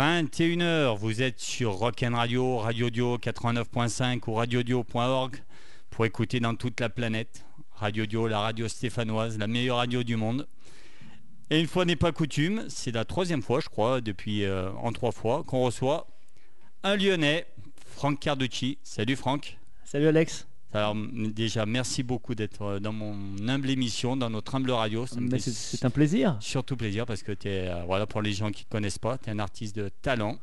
Hello, hello, 21h, vous êtes sur Rock'n Radio, Radio Dio 89.5 ou radiodio.org pour écouter dans toute la planète. Radio Dio, la radio stéphanoise, la meilleure radio du monde. Et une fois n'est pas coutume, c'est la troisième fois, je crois, depuis euh, en trois fois, qu'on reçoit un Lyonnais, Franck Carducci. Salut Franck. Salut Alex. Alors déjà, merci beaucoup d'être euh, dans mon humble émission, dans notre humble radio. C'est un plaisir. Surtout plaisir parce que tu es, euh, voilà, pour les gens qui ne connaissent pas, tu es un artiste de talent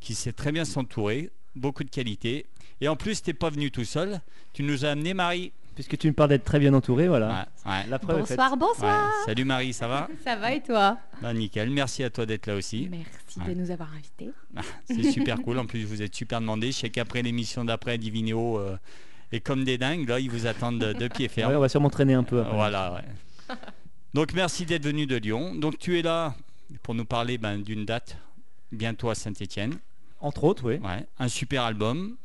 qui sait très bien s'entourer, beaucoup de qualité. Et en plus, tu n'es pas venu tout seul, tu nous as amené Marie. Puisque tu me parles d'être très bien entouré, voilà. Ouais, ouais, La preuve est faite. Bonsoir, bonsoir. ouais. Salut Marie, ça va Ça va et toi Bah, Nickel, merci à toi d'être là aussi. Merci Ouais. de nous avoir invités. Ah, C'est super cool, en plus vous êtes super demandé. Je sais qu'après l'émission d'après, Divinéo euh, est comme des dingues, là ils vous attendent de, de pied ferme. Ouais, on va sûrement traîner un peu après. Voilà, ouais. Donc merci d'être venu de Lyon. Donc tu es là pour nous parler ben, d'une date bientôt à Saint-Étienne. Entre autres, oui. Ouais, un super album,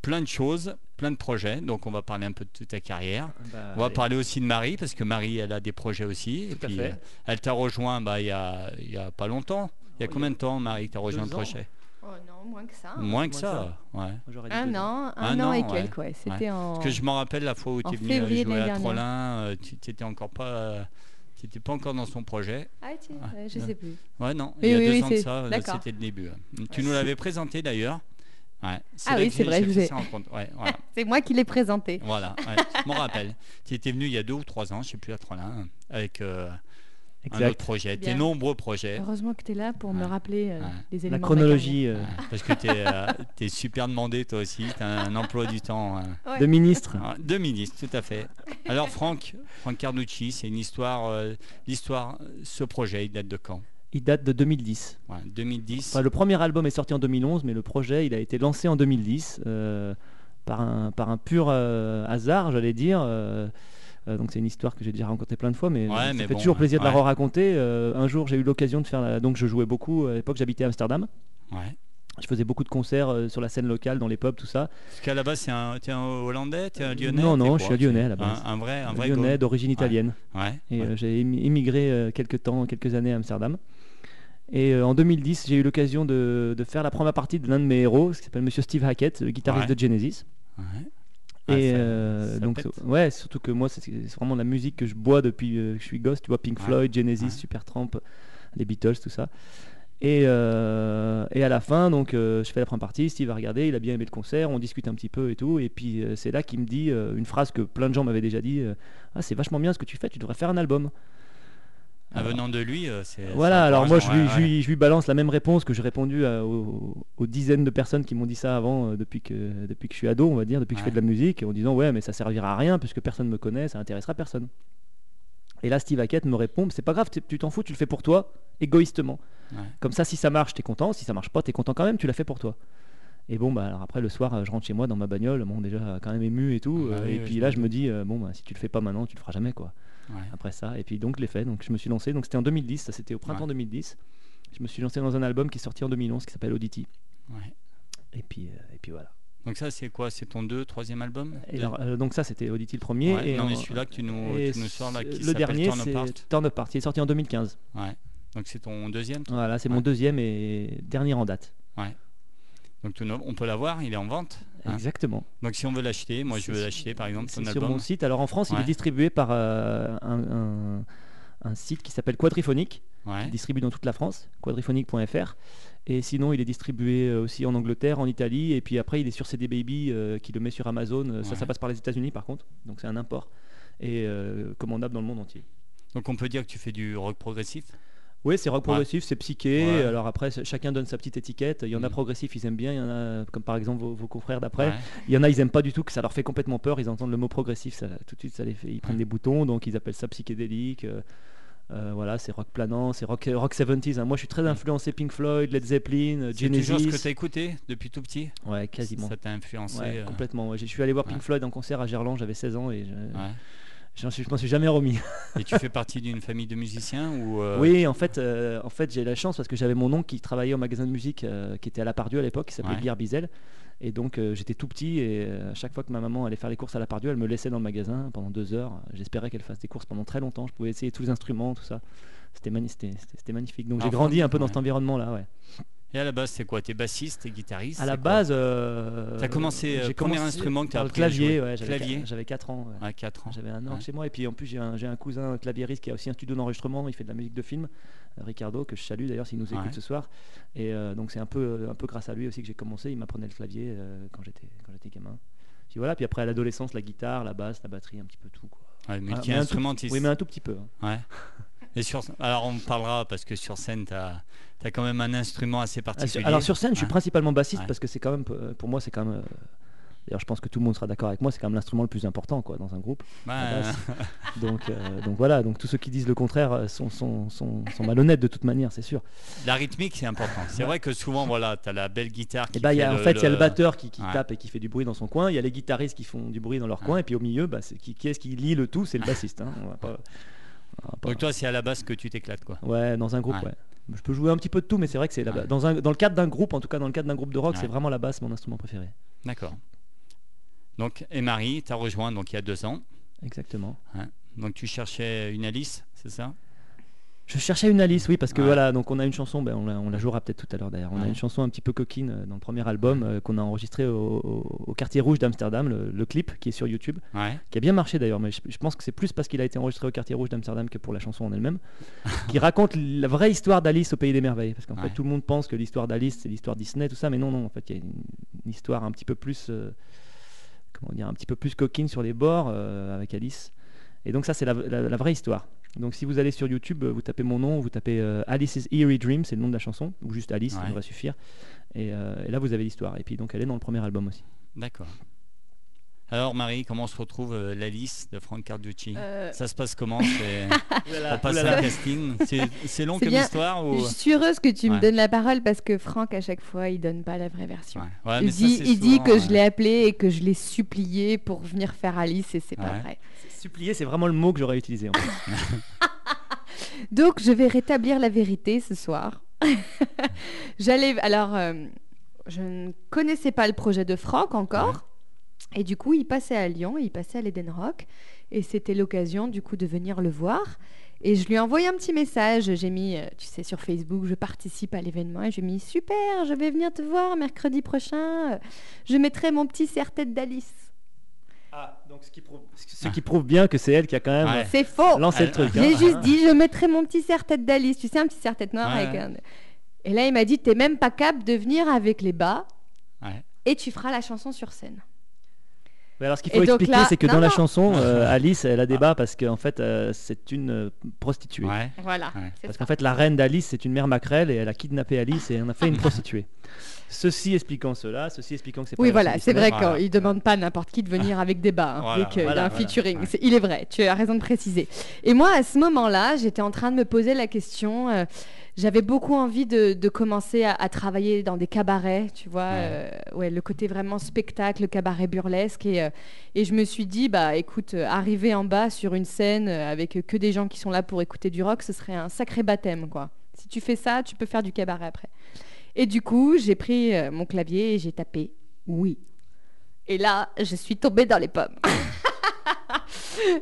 plein de choses, plein de projets. Donc on va parler un peu de toute ta carrière. Bah, On va parler aussi de Marie parce que Marie elle a des projets aussi. Et Tout puis fait. elle t'a rejoint bah, il y a, pas longtemps. Il y a combien de temps Marie que tu as rejoint le projet? Oh non, moins que ça. Moins que moins ça. Ouais. Un an, un, Un an, an, et quelques, ouais. C'était en. Parce que je m'en rappelle la fois où tu es venu euh, jouer à. Trollin, euh, tu n'étais encore pas, euh, tu étais pas encore dans son projet. Ah, tu... Ah, ouais, je sais plus. Ouais, non, Oui, il y a oui, deux oui, ans de ça, euh, c'était le début. ouais. Tu nous l'avais présenté d'ailleurs. Ouais, Ah oui, que c'est j'ai- vrai, je vous fait ai- ça en compte. Ouais, voilà. C'est moi qui l'ai présenté. voilà ouais, je m'en rappelle. Tu étais venu il y a deux ou trois ans, je sais plus, à Trollin, avec euh, un autre Exact. projet, tes nombreux projets. Heureusement que tu es là pour me rappeler euh, Ouais. les La éléments. de ma chronologie euh, Ouais, parce que tu es, super demandé toi aussi, tu as un emploi du temps. euh, Ouais. de ministre. Ah, De ministre, tout à fait. Alors Franck, Franck Carducci, c'est une histoire, euh, l'histoire, ce projet, il date de quand? Il date de 2010. Ouais, 2010. Enfin, le premier album est sorti en 2011, mais le projet, il a été lancé en 2010 euh, par, un, par un pur euh, hasard, j'allais dire. Euh, euh, donc c'est une histoire que j'ai déjà racontée plein de fois, mais ça fait bon, toujours plaisir de la raconter. un jour, j'ai eu l'occasion de faire. la- Donc je jouais beaucoup. À l'époque, j'habitais à Amsterdam. Ouais. Je faisais beaucoup de concerts euh, sur la scène locale, dans les pubs, tout ça. Parce qu'à la base, c'est un, t'es un Hollandais, t'es un Lyonnais Non, non, je suis un Lyonnais à la base. Un, un vrai, un vrai Lyonnais go- d'origine italienne. Ouais. Et euh, j'ai euh, quelques temps, quelques années à Amsterdam. Et euh, en 2010, j'ai eu l'occasion de, de faire la première partie de l'un de mes héros, qui s'appelle Monsieur Steve Hackett, le guitariste de Genesis. Ah, et ça- euh, ça donc, ouais, surtout que moi, c'est vraiment la musique que je bois depuis euh, que je suis gosse. Tu vois, Pink Ouais. Floyd, Genesis, Ouais. Supertramp, les Beatles, tout ça. Et, euh, et à la fin, donc, euh, je fais la première partie. Steve a regardé, il a bien aimé le concert, on discute un petit peu et tout. Et puis, c'est là qu'il me dit une phrase que plein de gens m'avaient déjà dit Ah, c'est vachement bien ce que tu fais, tu devrais faire un album. Ah, venant de lui, euh, c'est. Voilà, alors moi je lui, ouais, je, lui, je lui balance la même réponse que j'ai répondu à- aux, aux dizaines de personnes qui m'ont dit ça avant, euh, depuis, que, depuis que je suis ado, on va dire, depuis que je fais de la musique, en disant ouais, mais ça servira à rien puisque personne me connaît, ça intéressera personne. Et là, Steve Hackett me répond c'est pas grave, tu t'en fous, tu le fais pour toi, égoïstement. Ouais. Comme ça, si ça marche, t'es content, si ça marche pas, t'es content quand même, tu l'as fait pour toi. Et bon, bah alors après le soir, euh, je rentre chez moi dans ma bagnole, bon, déjà quand même ému et tout. Ah bah euh, oui, et oui, puis là, je me dis euh, bon, bah, si tu le fais pas maintenant, tu le feras jamais quoi ouais. après ça. Et puis donc je l'ai fait, donc je me suis lancé. Donc c'était en 2010, ça c'était au printemps Ouais. 2010. Je me suis lancé dans un album qui est sorti en 2011 qui s'appelle Audity. Ouais. Et puis, euh, et puis voilà. Donc ça, c'est quoi? C'est ton deux, troisième album? Et Deux alors, euh, donc ça c'était Audity le premier. Ouais, et non, mais celui-là que tu nous, tu nous sors là, qui le dernier Turn Apart. Turn Apart. Il est sorti en 2015. Ouais. Donc c'est ton deuxième? Voilà, c'est mon deuxième et dernier en date. Donc tout on peut l'avoir, il est en vente. hein. Exactement. Donc si on veut l'acheter, moi je veux l'acheter par exemple, ton C'est sur album. mon site. Alors en France, il est distribué par euh, un, un- un site qui s'appelle Quadriphonic. Ouais. Il distribue dans toute la France, quadriphonic.fr. Et sinon, il est distribué euh, aussi en Angleterre, en Italie. Et puis après, il est sur CD Baby qui le met sur Amazon. Euh, Ça, ça passe par les États-Unis par contre. Donc c'est un import. Et euh, commandable dans le monde entier. Donc on peut dire que tu fais du rock progressif? Oui, c'est rock Ouais. progressif, c'est psyché. Ouais. Alors après, chacun donne sa petite étiquette. Il y en a Mhm. progressif, ils aiment bien. Il y en a, comme par exemple vos, vos confrères d'après. Ouais. Il y en a, ils aiment pas du tout, que ça leur fait complètement peur. Ils entendent le mot progressif, ça, tout de suite, ça les fait, ils prennent des boutons, donc ils appellent ça psychédélique. euh, euh, voilà, c'est rock planant, c'est rock, rock 70s. hein. Moi, je suis très influencé Pink Floyd, Led Zeppelin, euh, C'est toujours ce que Genesis. tu as écouté depuis tout petit? Ouais, quasiment. Ça t'a influencé Ouais, euh, complètement. ouais. Je suis allé voir ouais. Pink Floyd en concert à Gerland, j'avais 16 ans et je, je m'en suis jamais remis. Et tu fais partie d'une famille de musiciens ou euh, Oui, en fait, euh, en fait j'ai la chance parce que j'avais mon oncle qui travaillait au magasin de musique euh, qui était à la Pardieu à l'époque, qui s'appelait Ouais. Bizel. Et donc j'étais tout petit et à chaque fois que ma maman allait faire les courses à la Pardieu, elle me laissait dans le magasin pendant deux heures. J'espérais qu'elle fasse des courses pendant très longtemps. Je pouvais essayer tous les instruments, tout ça. C'était mani- magnifique. Donc j'ai grandi un peu dans cet environnement-là. Ouais. Et à la base, c'est quoi? T'es bassiste, t'es guitariste À la base, euh, T'as commencé, euh, j'ai premier commencé instrument que t'as par le appris à clavier. jouer. Ouais, j'avais Clavier. qua- J'avais 4 ans. ouais. À 4 ans. J'avais un Ouais. chez moi et puis en plus j'ai un, j'ai un cousin claviériste qui a aussi un studio d'enregistrement, il fait de la musique de film, euh, Ricardo que je salue d'ailleurs s'il nous écoute Ouais. ce soir. Et euh, donc c'est un peu, un peu grâce à lui aussi que j'ai commencé, il m'apprenait le clavier euh, quand j'étais quand j'étais gamin. Puis voilà, puis après à l'adolescence la guitare, la basse, la batterie, un petit peu tout quoi. Ouais, Ah, multi-instrumentiste. Oui mais un tout petit peu. hein. Ouais. Et sur... Alors on parlera parce que sur scène, tu as... quand même un instrument assez Ah, particulier. Alors sur scène je suis principalement bassiste Ouais. parce que c'est quand même, euh, pour moi c'est quand même... euh, D'ailleurs, je pense que tout le monde sera d'accord avec moi. C'est quand même l'instrument le plus important, quoi, dans un groupe. Bah. Donc, euh, donc voilà. Donc tous ceux qui disent le contraire sont, sont, sont, sont malhonnêtes de toute manière, c'est sûr. la rythmique, c'est important. C'est vrai que souvent, voilà, tu as la belle guitare qui Et bah, il y a, en le- fait, il y a le batteur qui, qui Ouais. tape et qui fait du bruit dans son coin. Il y a les guitaristes qui font du bruit dans leur Ouais. coin. Et puis au milieu, bah, qui, qui est-ce qui lie le tout? C'est le bassiste. hein. On va pas- Donc toi, c'est à la base que tu t'éclates, quoi. Ouais, dans un groupe, Ouais. ouais. Je peux jouer un petit peu de tout, mais c'est vrai que c'est la Ouais. ba- dans, un, dans le cadre d'un groupe, en tout cas dans le cadre d'un groupe de rock, Ouais. c'est vraiment la basse mon instrument préféré. D'accord. Donc, et Marie, tu as rejoint donc, il y a deux ans. Exactement. Donc tu cherchais une Alice, c'est ça? Je cherchais une Alice, oui, parce que Ouais. voilà, donc on a une chanson, ben, on, la, on la jouera peut-être tout à l'heure d'ailleurs. On a une chanson un petit peu coquine euh, dans le premier album euh, qu'on a enregistré au, au- au quartier rouge d'Amsterdam, le, le clip qui est sur YouTube, Ouais. qui a bien marché d'ailleurs, mais je, je pense que c'est plus parce qu'il a été enregistré au quartier rouge d'Amsterdam que pour la chanson en elle-même, qui raconte la vraie histoire d'Alice au pays des merveilles. Parce qu'en fait, tout le monde pense que l'histoire d'Alice, c'est l'histoire Disney, tout ça, mais non, non, en fait, il y a une, une histoire un petit peu plus, euh, comment dire, un petit peu plus coquine sur les bords euh, avec Alice. Et donc ça, c'est la, la- la vraie histoire. Donc si vous allez sur YouTube, euh, vous tapez mon nom, vous tapez euh, Alice's Eerie Dream, c'est le nom de la chanson, ou juste Alice, ça Ouais. devrait suffire. Et, euh, et là, vous avez l'histoire. Et puis donc, elle est dans le premier album aussi. D'accord. Alors Marie, comment se retrouve euh, l'Alice de Frank Carducci Euh, Ça se passe comment C'est- On passe Oulala. un casting. C'est- long comme bien. histoire ou... Je suis heureuse que tu Ouais. me donnes la parole parce que Franck, à chaque fois, il donne pas la vraie version. Ouais. Ouais, il ça, dit, que je l'ai appelé et que je l'ai supplié pour venir faire Alice et c'est pas vrai. Supplier, c'est vraiment le mot que j'aurais utilisé. En fait. Donc je vais rétablir la vérité ce soir. J'allais alors euh, je ne connaissais pas le projet de Franck encore et du coup il passait à Lyon, il passait à l'Eden Rock et c'était l'occasion du coup de venir le voir et je lui ai envoyé un petit message, j'ai mis euh, tu sais sur Facebook, je participe à l'événement et je lui ai mis super, je vais venir te voir mercredi prochain, je mettrai mon petit serre-tête d'Alice. Ah, donc ce qui, prouve, ce qui prouve bien que c'est elle qui a quand même Ouais. C'est faux. lancé Elle- le truc. Je hein. juste dit, je mettrai mon petit serre-tête d'Alice. Tu sais, un petit serre-tête noir Ouais, avec ouais. un... Et là, il m'a dit, t'es même pas capable de venir avec les bas Ouais. et tu feras la chanson sur scène. Mais alors, ce qu'il faut expliquer, là- c'est que non, dans la chanson, euh, Alice, elle a débat parce qu'en fait, euh, c'est une euh, prostituée. Ouais. Voilà. Ouais. Parce qu'en fait, la reine d'Alice, c'est une mère maquerelle et elle a kidnappé Alice et en a fait une prostituée. Ceci expliquant cela, ceci expliquant que c'est pas Oui, voilà, c'est vrai Voilà. qu'il ne demande pas à n'importe qui de venir avec des bas, hein, Voilà, dès qu'il voilà, y a un featuring. Ouais. Il est vrai, tu as raison de préciser. Et moi, à ce moment-là, j'étais en train de me poser la question. euh, J'avais beaucoup envie de, de commencer à, à travailler dans des cabarets, tu vois, Ouais. euh, ouais, le côté vraiment spectacle, cabaret burlesque. Et, euh, et je me suis dit, bah écoute, euh, arriver en bas sur une scène avec que des gens qui sont là pour écouter du rock, ce serait un sacré baptême, quoi. Si tu fais ça, tu peux faire du cabaret après. Et du coup, j'ai pris euh, mon clavier et j'ai tapé oui. Et là, je suis tombée dans les pommes.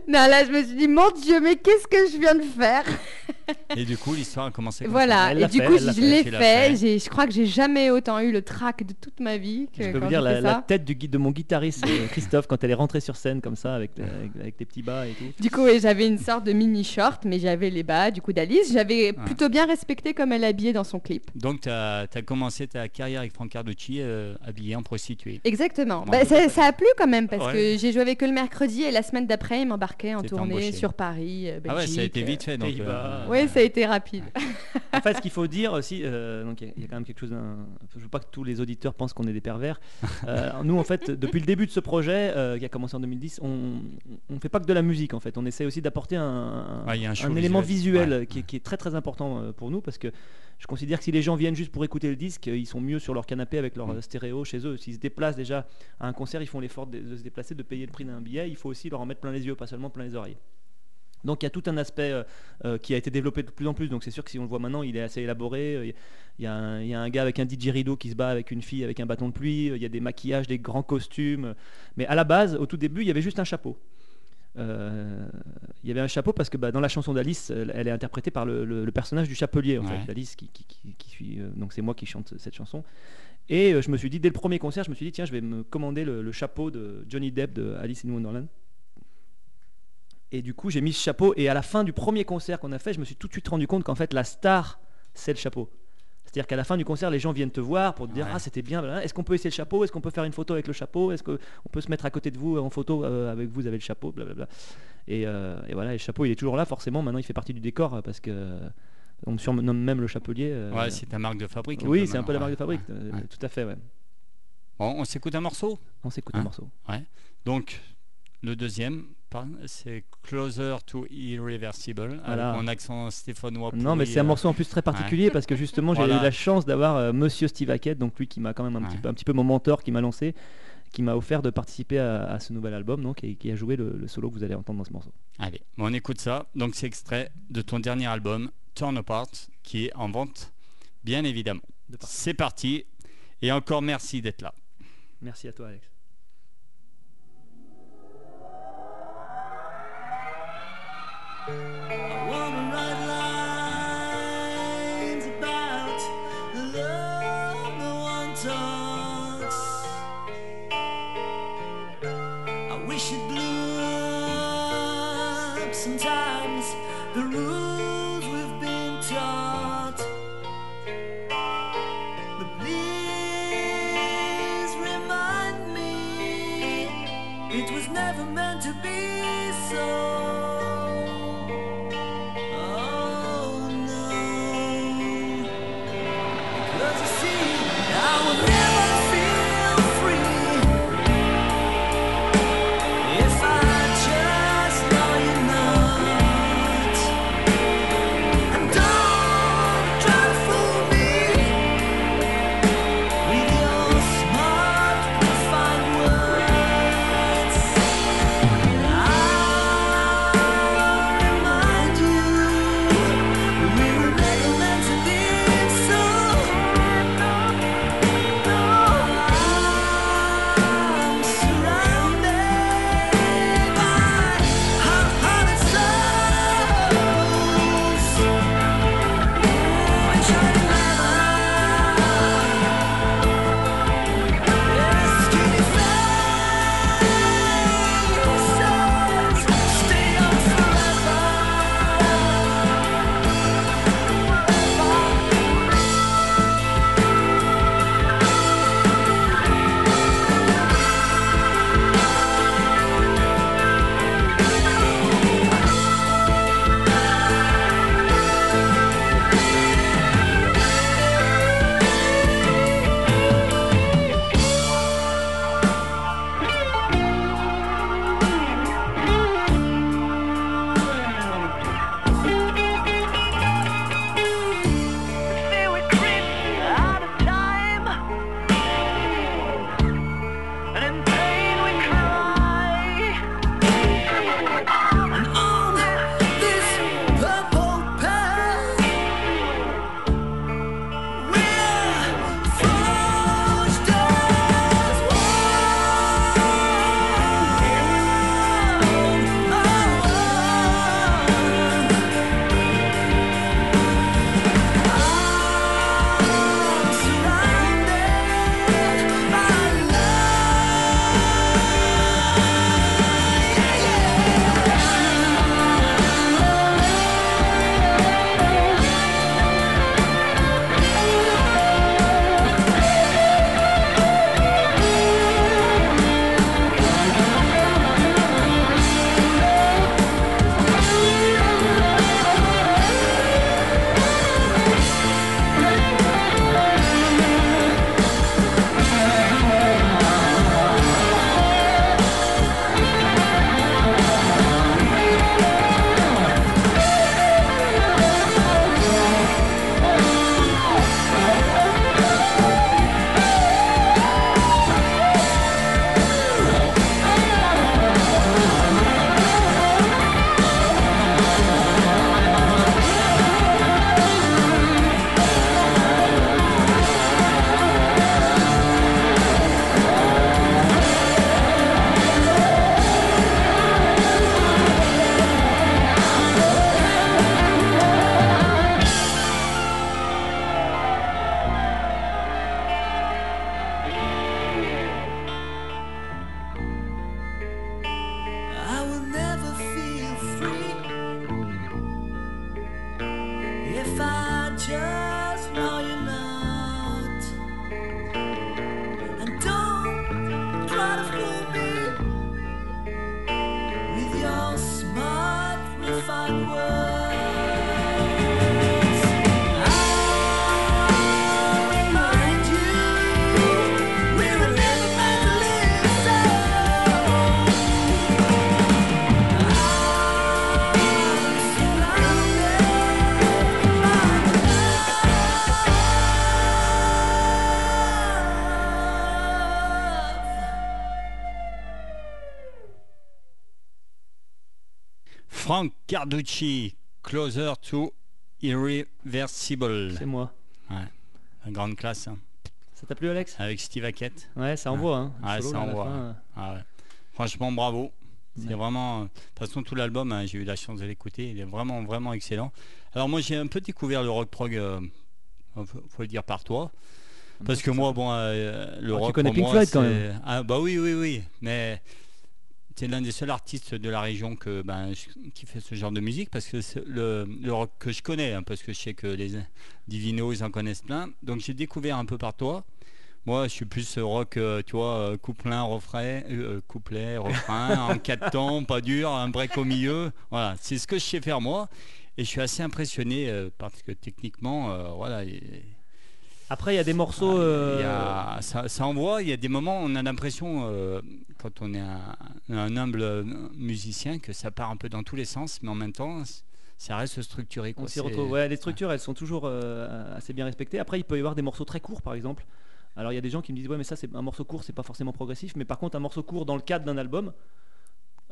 non, là, je me suis dit, mon Dieu, mais qu'est-ce que je viens de faire Et du coup, l'histoire a commencé comme Voilà, et du fait, coup, je l'ai fait. fait. J'ai- Je crois que j'ai jamais autant eu le trac de toute ma vie que Je peux quand vous dire, la, tête du de mon guitariste euh, Christophe, quand elle est rentrée sur scène comme ça, avec, avec, avec les petits bas et tout. Du coup, et j'avais une sorte de mini short, mais j'avais les bas du coup d'Alice. J'avais plutôt bien respecté comme elle habillait dans son clip. Donc, tu as, commencé ta carrière avec Frank Carducci euh, habillé en prostituée. Exactement. Bah, ça, ça a plu quand même parce Ouais. que j'ai joué avec eux le mercredi et la semaine d'après, ils m'embarquaient en tournée embauché. sur Paris, euh, Belgique. Ah ouais, ça a été vite fait. Donc, Pays-Bas. Oui, ça a été rapide. En fait, ce qu'il faut dire aussi, euh, donc il y, a- il y a quand même quelque chose. Je veux pas que tous les auditeurs pensent qu'on est des pervers. Euh, nous, en fait, depuis le début de ce projet euh, qui a commencé en 2010, on ne fait pas que de la musique. En fait, on essaie aussi d'apporter un, un- Ouais, il y a un show un élément visuel. Ouais. qui, est, qui est très très important euh, pour nous parce que je considère que si les gens viennent juste pour écouter le disque, euh, ils sont mieux sur leur canapé avec leur Mm. euh, stéréo chez eux. S'ils se déplacent déjà à un concert, ils font l'effort de, de se déplacer, de payer le prix d'un billet. Il faut aussi leur en mettre plein les yeux, pas seulement plein les oreilles. Donc il y a tout un aspect euh, qui a été développé de plus en plus. Donc c'est sûr que si on le voit maintenant, il est assez élaboré. Il y, a un, il y a un gars avec un didgeridoo qui se bat avec une fille avec un bâton de pluie. Il y a des maquillages, des grands costumes. Mais à la base, au tout début, il y avait juste un chapeau. Euh, il y avait un chapeau parce que bah, dans la chanson d'Alice, elle, est interprétée par le, le- le personnage du chapelier. En Ouais. fait, Alice qui, qui- qui- qui suis, euh, donc c'est moi qui chante cette chanson. Et euh, je me suis dit dès le premier concert, je me suis dit tiens, je vais me commander le, le chapeau de Johnny Depp de Alice in Wonderland. Et du coup, j'ai mis ce chapeau. Et à la fin du premier concert qu'on a fait, je me suis tout de suite rendu compte qu'en fait, la star, c'est le chapeau. C'est-à-dire qu'à la fin du concert, les gens viennent te voir pour te dire Ouais. Ah, c'était bien. Est-ce qu'on peut essayer le chapeau? Est-ce qu'on peut faire une photo avec le chapeau? Est-ce qu'on peut se mettre à côté de vous en photo euh, avec vous avez le chapeau? Blablabla. Et, euh, et voilà, et le chapeau, il est toujours là, forcément. Maintenant, il fait partie du décor euh, parce que on me surnomme même le chapelier. Ouais, c'est ta marque de fabrique. oui, c'est un peu la marque de fabrique. ouais, ouais. Tout à fait, ouais. Bon, on s'écoute un morceau? On s'écoute Hein? un morceau. Donc, le deuxième, c'est Closer to Irreversible, Voilà. avec mon accent stéphanois. Non, mais c'est un euh, morceau en plus très particulier parce que justement, j'ai Voilà. eu la chance d'avoir euh, Monsieur Steve Hackett, donc lui qui m'a quand même un, petit peu, un petit peu mon mentor, qui m'a lancé, qui m'a offert de participer à, à ce nouvel album, donc et qui a joué le, le solo que vous allez entendre dans ce morceau. Allez, bon, on écoute ça. Donc, c'est extrait de ton dernier album, Turn Apart, qui est en vente, bien évidemment. C'est parti. Et encore merci d'être là. Merci à toi, Alex. I wanna Frank Carducci, Closer to Irreversible. C'est moi. Une grande classe, hein. Ça t'a plu, Alex? Avec Steve Hackett. Ouais, ça envoie. Hein. Ouais, Solo, ça là, envoie, fin, hein. euh, Ah ouais. Franchement, bravo. C'est Ouais. vraiment. euh, De toute façon, tout l'album, hein, j'ai eu la chance de l'écouter. Il est vraiment, vraiment excellent. Alors, moi, j'ai un peu découvert le rock prog, euh, faut, le dire par toi. Parce que moi, bon, euh, le Ah, tu rock. connais pour Pink moi, Floyd, quand même. Ah, bah oui, oui, oui. Mais c'est l'un des seuls artistes de la région que, ben, je- qui fait ce genre de musique. Parce que c'est le, le rock que je connais, hein, parce que je sais que les Divino, ils en connaissent plein. Donc, j'ai découvert un peu par toi. Moi, je suis plus euh, rock, euh, tu vois, euh, couplet, refrain, euh, couplet, refrain, en quatre temps, pas dur, un break au milieu. Voilà, c'est ce que je sais faire moi. Et je suis assez impressionné euh, parce que techniquement, voilà, il- Après, il y a des morceaux. il euh, y a- ça, ça envoie. Il y a des moments, on a l'impression, euh, quand on est un, un humble musicien, que ça part un peu dans tous les sens, mais en même temps, ça reste structuré. quoi. On s'y retrouve. Ouais, les structures, elles sont toujours euh, assez bien respectées. Après, il peut y avoir des morceaux très courts, par exemple. Alors, il y a des gens qui me disent ouais, mais ça, c'est un morceau court, c'est pas forcément progressif. Mais par contre, un morceau court dans le cadre d'un album,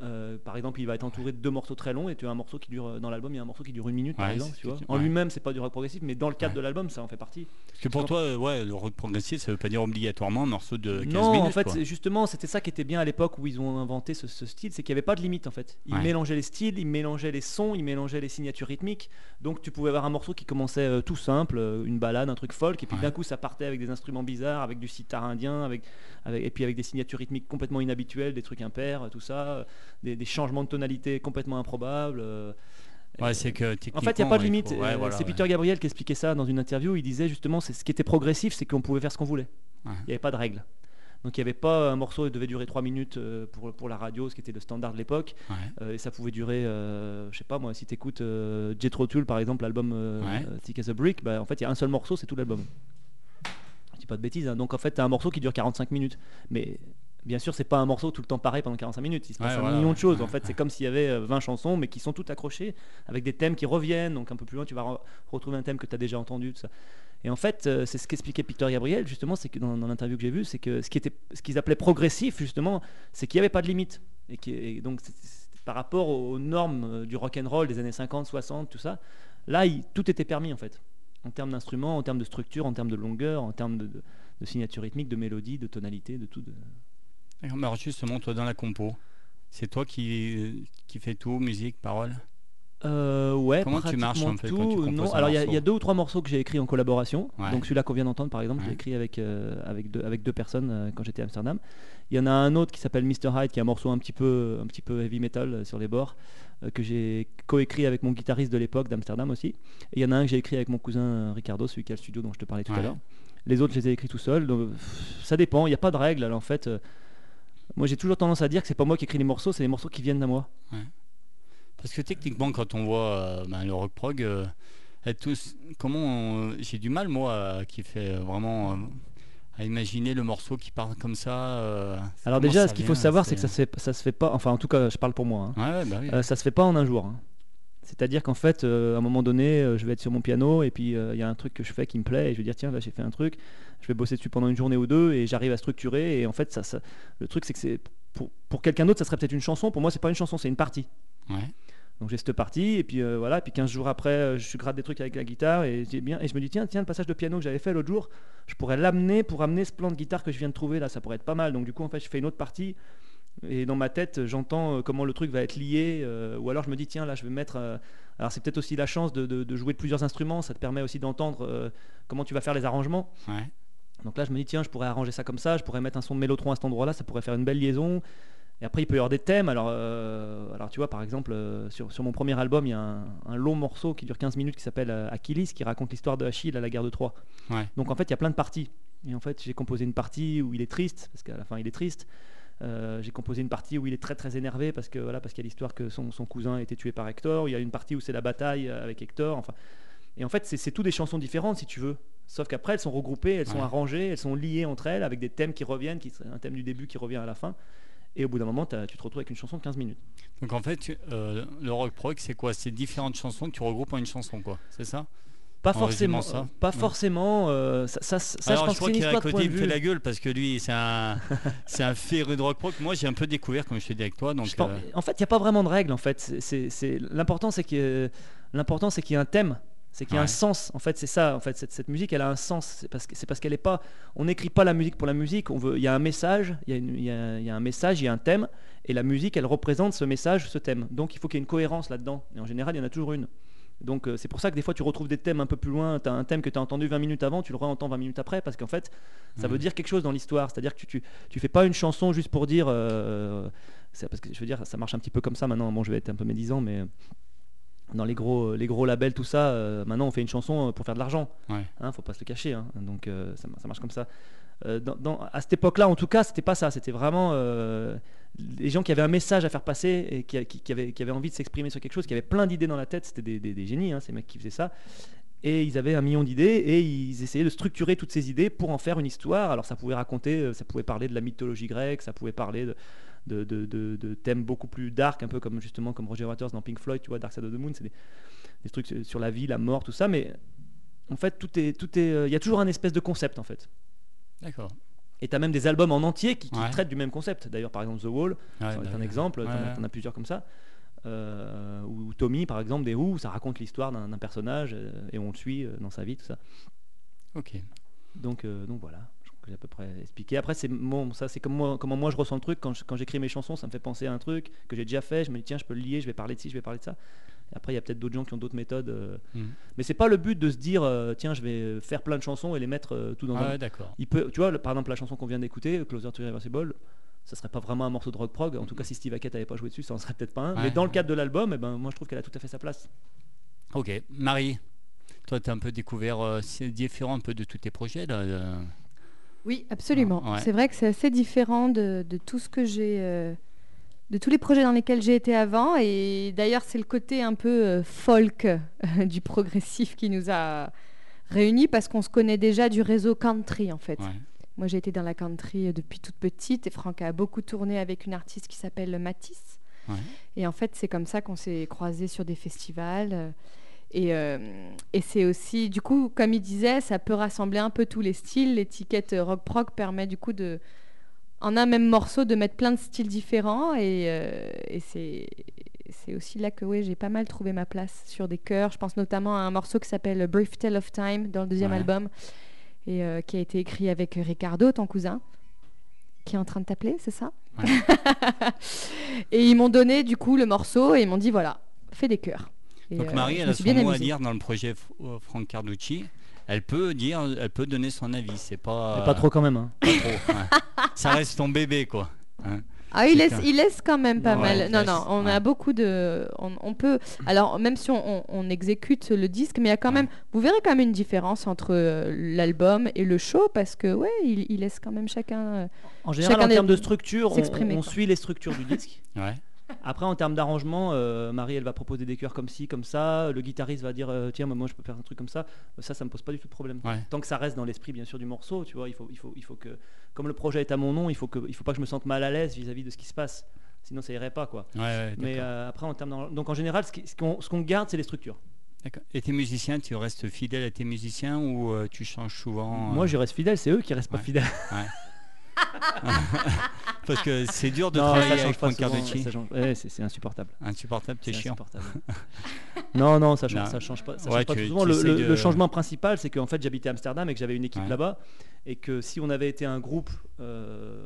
euh, par exemple, il va être entouré de deux morceaux très longs et tu as un morceau qui dure euh, dans l'album, il y a un morceau qui dure une minute, par exemple. Tu vois. En ouais. lui-même, c'est pas du rock progressif, mais dans le cadre Ouais. de l'album, ça en fait partie. Parce que pour toi, euh, ouais, le rock progressif, ça veut pas dire obligatoirement un morceau de 15 non, minutes. en fait, quoi. justement, c'était ça qui était bien à l'époque où ils ont inventé ce, ce style, c'est qu'il n'y avait pas de limite en fait. Ils mélangeaient les styles, ils mélangeaient les sons, ils mélangeaient les signatures rythmiques. Donc tu pouvais avoir un morceau qui commençait euh, tout simple, une balade, un truc folk, et puis d'un coup ça partait avec des instruments bizarres, avec du sitar indien, avec, avec, et puis avec des signatures rythmiques complètement inhabituelles, des trucs impairs, tout ça, des, des changements de tonalité complètement improbables. euh, Ouais, c'est que en fait, il n'y a pas de limite. ouais, Euh, voilà, c'est ouais. Peter Gabriel qui expliquait ça dans une interview. Il disait justement, c'est ce qui était progressif, c'est qu'on pouvait faire ce qu'on voulait. Il n'y avait pas de règles. Donc il n'y avait pas un morceau qui devait durer 3 minutes euh, pour, pour la radio, ce qui était le standard de l'époque. Ouais. Euh, et ça pouvait durer, euh, je sais pas moi, si tu écoutes Jethro Tull par exemple, l'album Ouais. Thick as a Brick, bah, en fait il y a un seul morceau, c'est tout l'album. Je dis pas de bêtises. hein. Donc en fait tu as un morceau qui dure 45 minutes. Mais bien sûr, c'est pas un morceau tout le temps pareil pendant 45 minutes. Il se passe Ouais, un voilà, million de choses. en Ouais, fait, c'est comme s'il y avait euh, 20 chansons, mais qui sont toutes accrochées avec des thèmes qui reviennent. Donc un peu plus loin, tu vas re- retrouver un thème que tu as déjà entendu. Tout ça. Et en fait, euh, c'est ce qu'expliquait Peter Gabriel, justement, c'est que dans, dans l'interview que j'ai vue, c'est que ce qu'ils appelaient progressif, justement, c'est qu'il n'y avait pas de limite. Et, qui, et donc, par rapport aux, normes euh, du rock and roll des années 50, 60, tout ça, là, il- tout était permis, en fait. En termes d'instruments, en termes de structure, en termes de longueur, en termes de, de- de signature rythmique, de mélodie, de tonalité, de tout. de- alors justement, toi dans la compo, c'est toi qui, qui fais tout, musique, parole Euh, ouais, Comment tu marches, en fait, tout. quand tu non, alors il y, a- y deux ou trois morceaux que j'ai écrits en collaboration. Ouais. Donc celui-là qu'on vient d'entendre, par exemple, Ouais. écrit avec, euh, avec, deux, avec deux personnes euh, quand j'étais à Amsterdam. Il y en a un autre qui s'appelle Mr. Hyde, qui est un morceau un petit peu, un petit peu heavy metal euh, sur les bords, que j'ai coécrit avec mon guitariste de l'époque d'Amsterdam aussi. Et il y en a un que j'ai écrit avec mon cousin Ricardo, celui qui a le studio dont je te parlais tout à l'heure. Les autres, je les ai écrits tout seul. Donc, pff, ça dépend, il n'y a pas de règle. Alors, en fait, moi j'ai toujours tendance à dire que c'est pas moi qui écris les morceaux, c'est les morceaux qui viennent à moi. Parce que techniquement, quand on voit euh, ben, le rock prog, euh, être tous, comment on- j'ai du mal moi qui fait euh, vraiment euh, à imaginer le morceau qui part comme ça. euh, Alors déjà, ça ce qu'il faut savoir, c'est que ça se fait, ça se fait pas. Enfin, en tout cas, je parle pour moi. hein. Ouais, bah oui. Euh, ça se fait pas en un jour. hein. C'est-à-dire qu'en fait, euh, à un moment donné, euh, je vais être sur mon piano et puis euh, il y a un truc que je fais qui me plaît et je vais dire tiens là j'ai fait un truc, je vais bosser dessus pendant une journée ou deux et j'arrive à structurer et en fait ça, ça- le truc c'est que c'est pour, pour quelqu'un d'autre ça serait peut-être une chanson, pour moi c'est pas une chanson, c'est une partie. Ouais. Donc j'ai cette partie et puis voilà, et puis 15 jours après je gratte des trucs avec la guitare et, bien, et je me dis tiens tiens le passage de piano que j'avais fait l'autre jour, je pourrais l'amener pour amener ce plan de guitare que je viens de trouver là, ça pourrait être pas mal. Donc du coup en fait je fais une autre partie et dans ma tête j'entends euh, comment le truc va être lié euh, ou alors je me dis tiens là je vais mettre euh, alors c'est peut-être aussi la chance de, de- de jouer de plusieurs instruments, ça te permet aussi d'entendre euh, comment tu vas faire les arrangements. Ouais. Donc là je me dis tiens je pourrais arranger ça comme ça, je pourrais mettre un son de mélotron à cet endroit-là, ça pourrait faire une belle liaison. Et après, il peut y avoir des thèmes. Alors, euh, alors tu vois, par exemple, euh, sur, sur mon premier album, il y a un, un long morceau qui dure 15 minutes qui s'appelle euh, Achilles, qui raconte l'histoire de Achille à la guerre de Troie. Ouais. Donc, en fait, il y a plein de parties. Et en fait, j'ai composé une partie où il est triste, parce qu'à la fin, il est triste. Euh, j'ai composé une partie où il est très très énervé parce que voilà parce qu'il y a l'histoire que son, son cousin a été tué par Hector. Il y a une partie où c'est la bataille euh, avec Hector. Enfin, et en fait c'est c'est tout des chansons différentes si tu veux. Sauf qu'après elles sont regroupées, elles sont Ouais. arrangées, elles sont liées entre elles avec des thèmes qui reviennent, qui un thème du début qui revient à la fin. Et au bout d'un moment, tu te retrouves avec une chanson de 15 minutes. Donc en fait, tu- euh, le rock prog, c'est quoi? C'est différentes chansons que tu regroupes en une chanson, quoi. C'est ça? Pas En forcément, ça. pas Ouais. forcément. euh, ça, ça, ça, Alors je je pense crois une qu'il y a point côté, il me fait la gueule parce que lui, c'est un, c'est un féru de rock prog. Moi, j'ai un peu découvert, comme je te dis avec toi. Donc, Je pense- En fait, il n'y a pas vraiment de règles. En fait, C'est- l'important, c'est que l'important, c'est qu'il y ait un thème, c'est qu'il y ait Ouais. un sens. En fait, c'est ça. En fait, cette, cette musique, elle a un sens. C'est parce que c'est parce qu'elle est pas. On n'écrit pas la musique pour la musique. On veut. Il y a un message. Il y a, y a- il y a un message. Il y a un thème. Et la musique, elle représente ce message, ce thème. Donc, il faut qu'il y ait une cohérence là-dedans. Et en général, il y en a toujours une. Donc euh, c'est pour ça que des fois tu retrouves des thèmes un peu plus loin, tu as un thème que tu as entendu 20 minutes avant, tu le re-entends 20 minutes après, parce qu'en fait ça Mhm. veut dire quelque chose dans l'histoire. C'est-à-dire que tu, tu, tu fais pas une chanson juste pour dire... euh, parce que je veux dire, ça marche un petit peu comme ça maintenant, bon je vais être un peu médisant, mais dans les gros, les gros labels, tout ça, euh, maintenant on fait une chanson pour faire de l'argent. Ouais. Hein, faut pas se le cacher, hein. donc euh, ça, ça marche comme ça. Euh, dans- dans- à cette époque-là, en tout cas, c'était pas ça. C'était vraiment euh, les gens qui avaient un message à faire passer et qui, avaient, envie de s'exprimer sur quelque chose, qui avaient plein d'idées dans la tête. C'était des, génies, hein, ces mecs qui faisaient ça. Et ils avaient un million d'idées et ils essayaient de structurer toutes ces idées pour en faire une histoire. Alors ça pouvait raconter, euh, ça pouvait parler de la mythologie grecque, ça pouvait parler de, thèmes beaucoup plus dark, un peu comme justement comme Roger Waters dans Pink Floyd, tu vois, Dark Side of the Moon, c'est des, trucs sur- sur la vie, la mort, tout ça. Mais en fait, tout est, tout est, euh, il y a toujours un espèce de concept en fait. D'accord. Et tu as même des albums en entier qui, qui Ouais. traitent du même concept. D'ailleurs, par exemple, The Wall, Ouais, ça en est bah, un exemple, ouais, t'en as- plusieurs comme ça. Euh, ou Tommy, par exemple, des Who, ça raconte l'histoire d'un personnage euh, et on le suit euh, dans sa vie, tout ça. Ok. Donc, donc voilà, je crois que j'ai à peu près expliqué. Après, c'est ça, c'est comme moi, comment moi je ressens le truc. Quand j'écris mes chansons, ça me fait penser à un truc que j'ai déjà fait. Je me dis, tiens, je peux le lier, je vais parler de ci, je vais parler de ça. Et après, il y a peut-être d'autres gens qui ont d'autres méthodes. euh, Mhm. Mais c'est pas le but de se dire, euh, tiens, je vais faire plein de chansons et les mettre euh, tout dans Ah un. ouais, d'accord. Il peut, tu vois, le- par exemple, la chanson qu'on vient d'écouter, Closer to Irreversible, ça serait pas vraiment un morceau de rock prog. En tout cas, si Steve Hackett avait pas joué dessus, ça en serait peut-être pas un. Ouais. Mais dans le cadre de l'album, eh ben, moi, je trouve qu'elle a tout à fait sa place. Ok. Marie, toi, tu as un peu découvert, euh, c'est différent un peu de tous tes projets là. de- Oui, absolument. Ouais. C'est vrai que c'est assez différent de, de tout ce que j'ai, euh, de tous les projets dans lesquels j'ai été avant. Et d'ailleurs, c'est le côté un peu euh, folk euh, du progressif qui nous a réunis parce qu'on se connaît déjà du réseau country en fait. Ouais. Moi, j'ai été dans la country euh, depuis toute petite et Franck a beaucoup tourné avec une artiste qui s'appelle Matisse. Ouais. Et en fait, c'est comme ça qu'on s'est croisés sur des festivals. Et, euh, et c'est aussi, du coup, comme il disait, ça peut rassembler un peu tous les styles. L'étiquette euh, rock prog permet du coup de, en un même morceau, de mettre plein de styles différents. Et, euh, et c'est, c'est aussi là que ouais, j'ai pas mal trouvé ma place sur des chœurs. Je pense notamment à un morceau qui s'appelle Brief Tale of Time dans le deuxième Ouais. album et euh, qui a été écrit avec Ricardo, ton cousin, qui est en train de t'appeler, c'est ça? Ouais. Et ils m'ont donné du coup le morceau et ils m'ont dit voilà, fais des chœurs. Et, Donc euh, Marie, elle a son mot à dire dans le projet Franck Carducci. Elle peut dire, elle peut donner son avis. C'est pas. Mais pas trop quand même. hein. pas trop, ouais. Ça reste ton bébé, quoi. Hein. Ah, il laisse, il laisse quand même pas Ouais, mal. Non, laisse, non, on ouais. a beaucoup de. On, on peut. Alors, même si on, exécute le disque, mais il y a quand Ouais. même. Vous verrez quand même une différence entre euh, l'album et le show parce que, ouais, il, il laisse quand même chacun. euh, En général, Chacun en termes de structure, on, suit les structures du disque. Ouais. Après, en termes d'arrangement, euh, Marie, elle va proposer des chœurs comme ci, comme ça. Le guitariste va dire, euh, tiens, moi, je peux faire un truc comme ça. Ça, ça me pose pas du tout de problème. Ouais. Tant que ça reste dans l'esprit, bien sûr, du morceau, tu vois, il faut, il faut, il faut que, comme le projet est à mon nom, il faut que, il faut pas que je me sente mal à l'aise vis-à-vis de ce qui se passe. Sinon, ça irait pas, quoi. Ouais, ouais, Mais euh, après, en termes, d'arrangement- donc en général, ce qui- ce qu'on, ce qu'on garde, c'est les structures. D'accord. Et tes musiciens, tu restes fidèle à tes musiciens ou euh, tu changes souvent Moi, euh, je reste fidèle. C'est eux qui restent pas ouais. Parce que c'est dur de Non, travailler ça avec change pas Franck souvent, ouais, c'est, insupportable. Insupportable, t'es C'est chiant. insupportable. non, non, ça change, Non. ça change pas. Ça Ouais, change pas tu- souvent. tu Le, essayes le- de- le changement principal, c'est qu'en fait, j'habitais à Amsterdam et que j'avais une équipe Ouais. là-bas, et que si on avait été un groupe euh,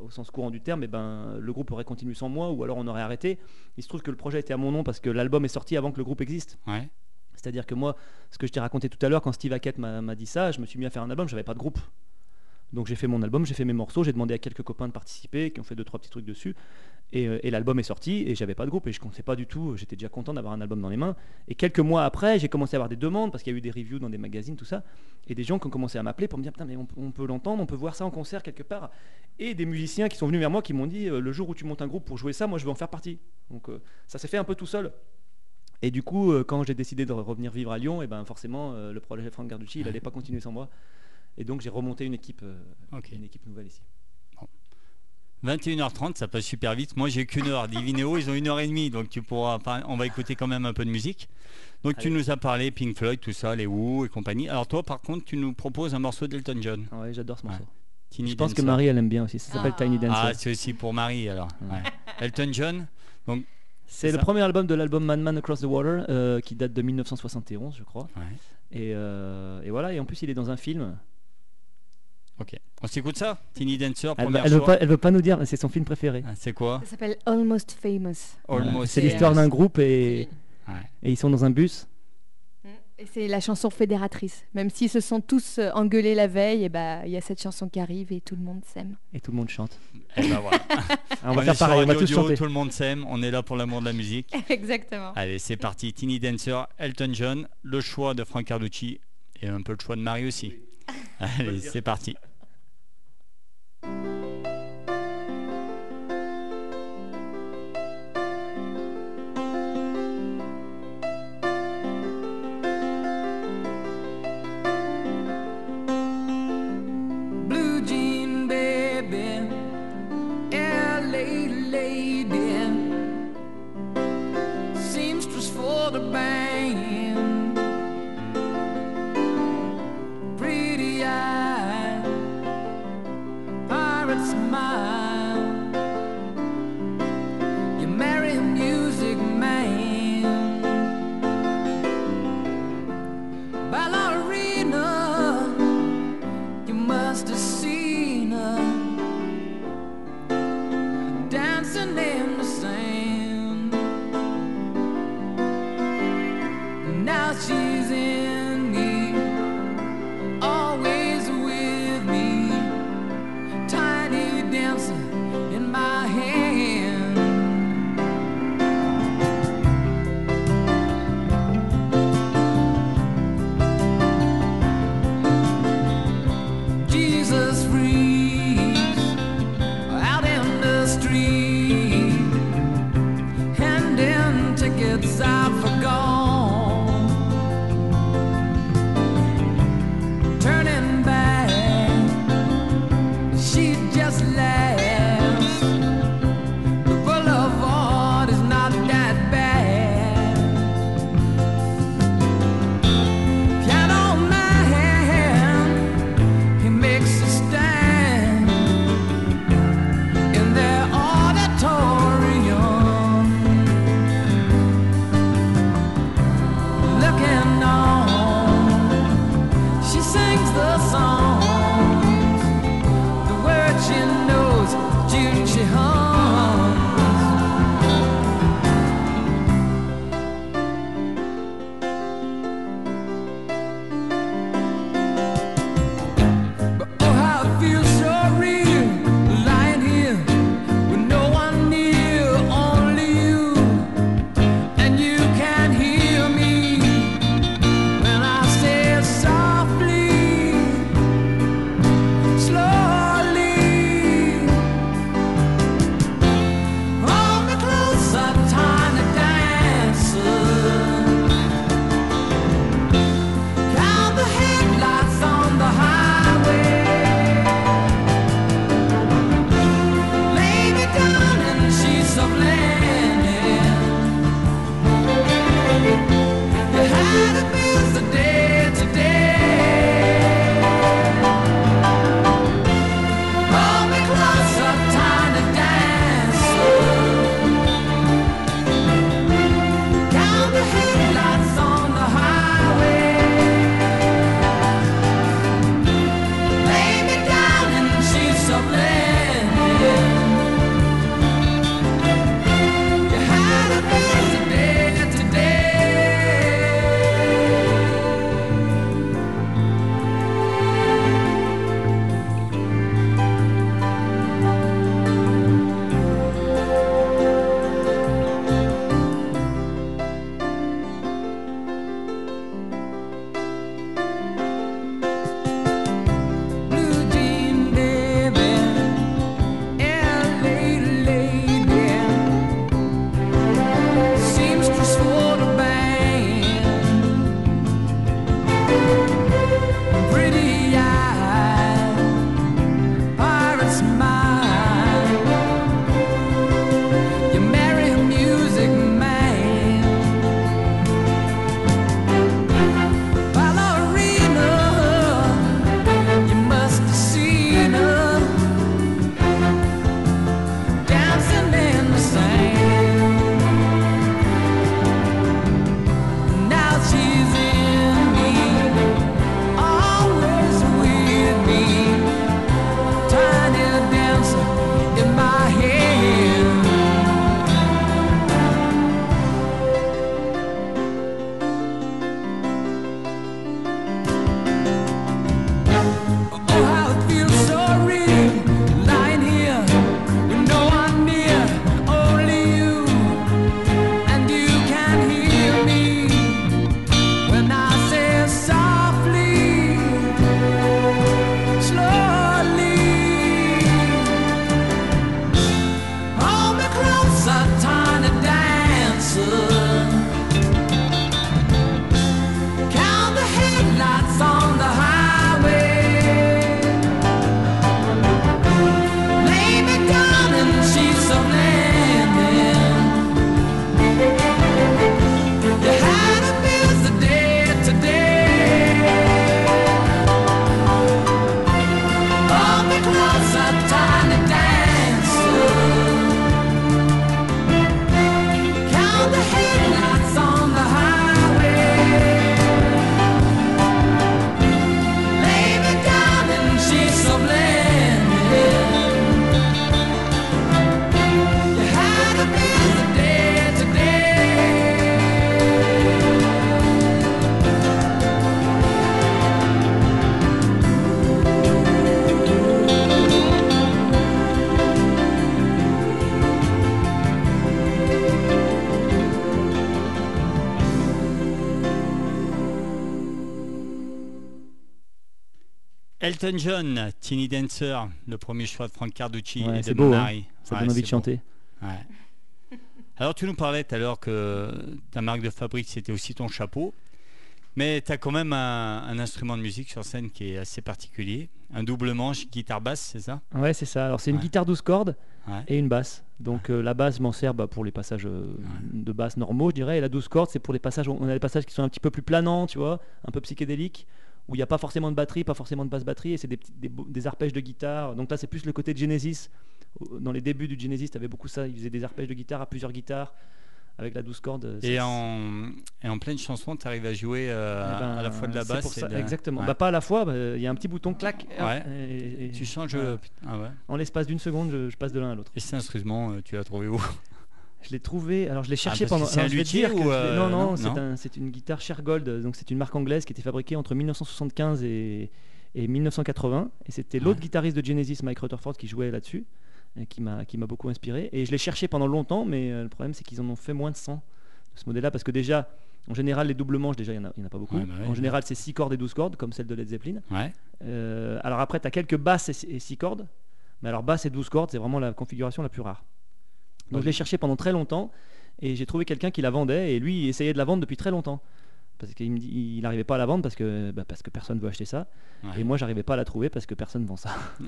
au sens courant du terme, et ben le groupe aurait continué sans moi, ou alors on aurait arrêté. Il se trouve que le projet était à mon nom parce que l'album est sorti avant que le groupe existe. Ouais. C'est-à-dire que moi, ce que je t'ai raconté tout à l'heure, quand Steve Hackett m'a m'a dit ça, je me suis mis à faire un album, j'avais pas de groupe. Donc j'ai fait mon album, j'ai fait mes morceaux, j'ai demandé à quelques copains de participer, qui ont fait deux trois petits trucs dessus. Et, euh, l'album est sorti et j'avais pas de groupe et je comptais pas du tout. J'étais déjà content d'avoir un album dans les mains. Et quelques mois après, j'ai commencé à avoir des demandes parce qu'il y a eu des reviews dans des magazines, tout ça, et des gens qui ont commencé à m'appeler pour me dire putain mais on, peut l'entendre, on peut voir ça en concert quelque part. Et des musiciens qui sont venus vers moi qui m'ont dit euh, le jour où tu montes un groupe pour jouer ça, moi je veux en faire partie. Donc euh, ça s'est fait un peu tout seul. Et du coup, euh, quand j'ai décidé de re- revenir vivre à Lyon, et ben forcément euh, le projet Franck Garducci, il allait pas continuer sans moi. Et donc j'ai remonté une équipe, euh, une équipe nouvelle ici. 21h30, ça passe super vite. Moi, j'ai qu'une heure. Divinéo, ils ont une heure et demie, donc tu pourras. enfin, on va écouter quand même un peu de musique. Donc, tu nous as parlé Pink Floyd, tout ça, les Who et compagnie. Alors, toi, par contre, tu nous proposes un morceau d'Elton John. Ah ouais, j'adore ce morceau. Tiny je pense que. Marie elle aime bien aussi. Ça s'appelle Ah. Tiny Dancer. Ah, c'est aussi pour Marie alors. Ouais. Elton John. Donc, C'est le ça. premier album de l'album Madman Across the Water euh, qui date de 1971, je crois. ouais. Et, euh, et voilà, et en plus il est dans un film. Ok. On s'écoute ça Tiny Dancer, Elle, première elle veut pas, elle veut pas nous dire, mais c'est son film préféré. Ah, C'est quoi Ça s'appelle Almost Famous. Almost C'est C'est, l'histoire d'un groupe et, Ouais. et ils sont dans un bus. Et c'est la chanson fédératrice. Même s'ils se sont tous euh, engueulés la veille, et bah il y a cette chanson qui arrive et tout le monde s'aime. Et tout le monde chante. Eh ben voilà. Ah, on va faire pareil, on va tous chanter. Tout le monde s'aime. On est là pour l'amour de la musique. Exactement. Allez, c'est parti. Tiny Dancer, Elton John, le choix de Frank Carducci et un peu le choix de Marie aussi. Allez, c'est parti. See. Elton John, Teeny Dancer, le premier choix de Franck Carducci Ouais, et de beau, hein. Ça Ouais, donne envie de chanter. Ouais. Alors tu nous parlais tout à l'heure que ta marque de fabrique c'était aussi ton chapeau, mais tu as quand même un, un instrument de musique sur scène qui est assez particulier, un double manche guitare basse, c'est ça? Ouais, c'est ça. Alors, c'est une Ouais. guitare 12 cordes Ouais. et une basse. Donc, euh, la basse, je m'en sers bah, pour les passages euh, de basse normaux, je dirais. Et la 12 cordes, c'est pour les passages. On a des passages qui sont un petit peu plus planants, tu vois, un peu psychédéliques, où il n'y a pas forcément de batterie, pas forcément de basse batterie, et c'est des, des, arpèges de guitare. Donc là, c'est plus le côté de Genesis. Dans les débuts du Genesis, tu avais beaucoup ça. Ils faisaient des arpèges de guitare à plusieurs guitares avec la 12 cordes. Et C'est- en, et en pleine chanson, tu arrives à jouer euh, Eh ben, à la fois de la basse pour et ça, de la- Exactement. Ouais. Bah, pas à la fois, bah, il y a un petit bouton clac. Ouais. et- et- Tu changes euh, ah ouais. En l'espace d'une seconde, je, je passe de l'un à l'autre. Et cet instrument, euh, tu l'as trouvé où? Je l'ai trouvé, alors je l'ai cherché Ah, que pendant. c'est un luthier ou, euh, non, non, non, c'est un- une guitare Shergold, donc c'est une marque anglaise qui était fabriquée entre 1975 et, et 1980. Et c'était l'autre guitariste de Genesis, Mike Rutherford, qui jouait là-dessus, qui m'a beaucoup inspiré. Et je l'ai cherché pendant longtemps, mais euh, le problème c'est qu'ils en ont fait moins de 100 de ce modèle-là, parce que déjà, en général, les doubles manches, déjà, il n'y en, a- en pas beaucoup. Ouais, bah en général, c'est 6 cordes et 12 cordes, comme celle de Led Zeppelin. Ouais. Euh, alors après, tu as quelques basses et 6 cordes. Mais alors basse et 12 cordes, c'est vraiment la configuration la plus rare. Donc je l'ai cherché pendant très longtemps et j'ai trouvé quelqu'un qui la vendait et lui il essayait de la vendre depuis très longtemps. Parce qu'il n'arrivait pas à la vendre parce que, bah, parce que personne veut acheter ça. Ouais. Et moi j'arrivais pas à la trouver parce que personne vend ça.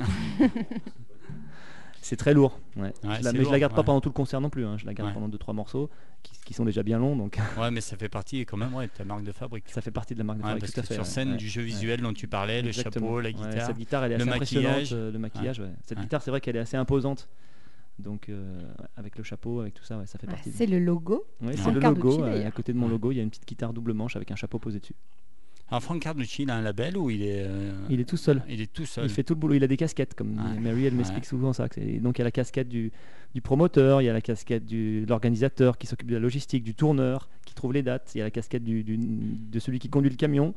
c'est très lourd. ouais. Ouais, Je la- mais je la garde pas pendant tout le concert non plus. hein. Je la garde pendant 2-3 morceaux qui, qui sont déjà bien longs. Donc Ouais, mais ça fait partie quand même ouais, de ta marque de fabrique. ça fait partie de la marque de fabrique, parce tout à que fait. sur scène, du jeu visuel dont tu parlais, le chapeau, la guitare. cette guitare, elle est le assez impressionnante. maquillage. euh, le maquillage. Cette guitare, c'est vrai qu'elle est assez imposante. Donc, euh, avec le chapeau, avec tout ça, ouais, ça fait Ouais, partie. de- C'est le logo. Ouais, c'est le Carducci, logo. d'ailleurs. à côté de mon logo, il y a une petite guitare double manche avec un chapeau posé dessus. Alors Franck Carducci, il a un label ou il est, euh, Il est tout seul. il est tout seul? Il fait tout le boulot. Il a des casquettes, comme Ouais. Mary, elle m'explique Ouais. souvent ça. Donc, il y a la casquette du, du promoteur, il y a la casquette du- de l'organisateur qui s'occupe de la logistique, du tourneur qui trouve les dates, il y a la casquette du, du- de celui qui conduit le camion,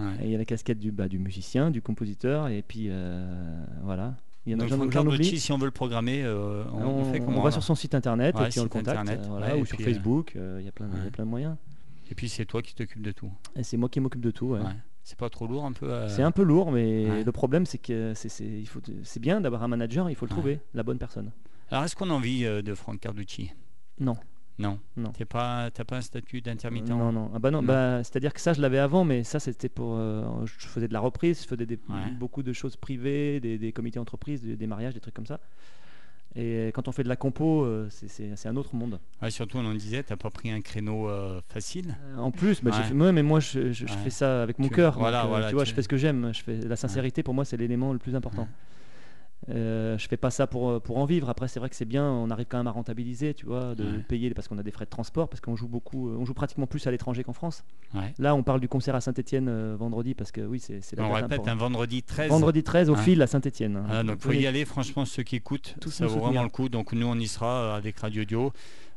Ouais. et il y a la casquette du, bah, du musicien, du compositeur, et puis euh, voilà. Il y en a Donc j'en- oublie. Si on veut le programmer, euh, on, on fait comment va sur son site internet Ouais, et puis on le contacte, internet, euh, voilà, ouais, ou sur Facebook, euh, il y a plein de- il y a ouais. plein de moyens. Et puis c'est toi qui t'occupes de tout. C'est moi qui m'occupe de tout. ouais. C'est pas trop lourd un peu euh, C'est un peu lourd, mais le problème c'est que c'est bien d'avoir un manager, il faut le trouver, la bonne personne. Alors est-ce qu'on a envie de Franck Carducci? Non. Non. Non. T'es pas, t'as pas un statut d'intermittent Non, non. Ah bah non, Non. bah, c'est-à-dire que ça, je l'avais avant, mais ça, c'était pour. euh, je faisais de la reprise, je faisais des- Ouais. beaucoup de choses privées, des, des comités entreprises, des, des mariages, des trucs comme ça. Et quand on fait de la compo, euh, c'est- un autre monde. Ouais, surtout, on en disait, t'as pas pris un créneau euh, facile. Euh, En plus, bah, Ouais. fait- mais moi, je, je- je Ouais. fais ça avec mon Tu- cœur. voilà, donc, voilà, tu vois, tu- je fais ce que j'aime. Je fais la sincérité. Pour moi, c'est l'élément le plus important. Euh, je fais pas ça pour, pour en vivre. Après, c'est vrai que c'est bien. On arrive quand même à rentabiliser, tu vois, de Ouais. payer parce qu'on a des frais de transport, parce qu'on joue beaucoup, euh, on joue pratiquement plus à l'étranger qu'en France. Ouais. Là, on parle du concert à Saint-Etienne vendredi parce que oui, c'est la On répète, un vendredi 13. Vendredi 13 au Ouais. fil à Saint-Etienne. Voilà, donc faut y aller, franchement, ceux qui écoutent, ça vaut soutenir. vraiment le coup. Donc nous, on y sera euh, avec Radio Dio.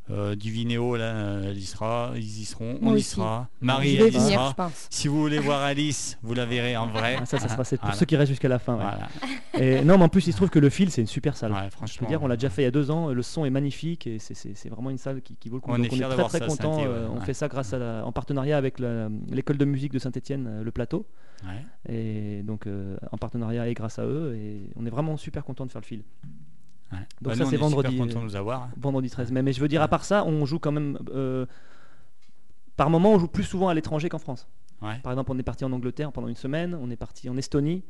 Euh, Divinéo, là, euh, elle y sera, ils y seront, Moi on y aussi. sera. Marie, elle y venir, sera. pense. Si vous voulez voir Alice, vous la verrez en vrai. Ah, ça, ça sera c'est pour Voilà. ceux qui restent jusqu'à la fin. ouais. Voilà. Et, non, mais en plus, il se trouve que le fil, c'est une super salle. Ouais, Je peux franchement. dire, on l'a déjà fait il y a deux ans. Le son est magnifique et c'est- vraiment une salle qui, qui vaut le coup. On Donc, est très très ça content. Euh, ouais. on fait ça grâce à la- en partenariat avec l'école de musique de Saint-Etienne, le Plateau. Ouais. Et donc euh, en partenariat et grâce à eux. Et on est vraiment super content de faire le fil. Ouais. Donc Bah, ça, c'est super vendredi, euh, de nous avoir. Vendredi 13 mai. Mais je veux dire, à part ça, on joue quand même. euh, par moment, on joue plus souvent à l'étranger qu'en France. Ouais. Par exemple, on est parti en Angleterre pendant une semaine, on est parti en Estonie,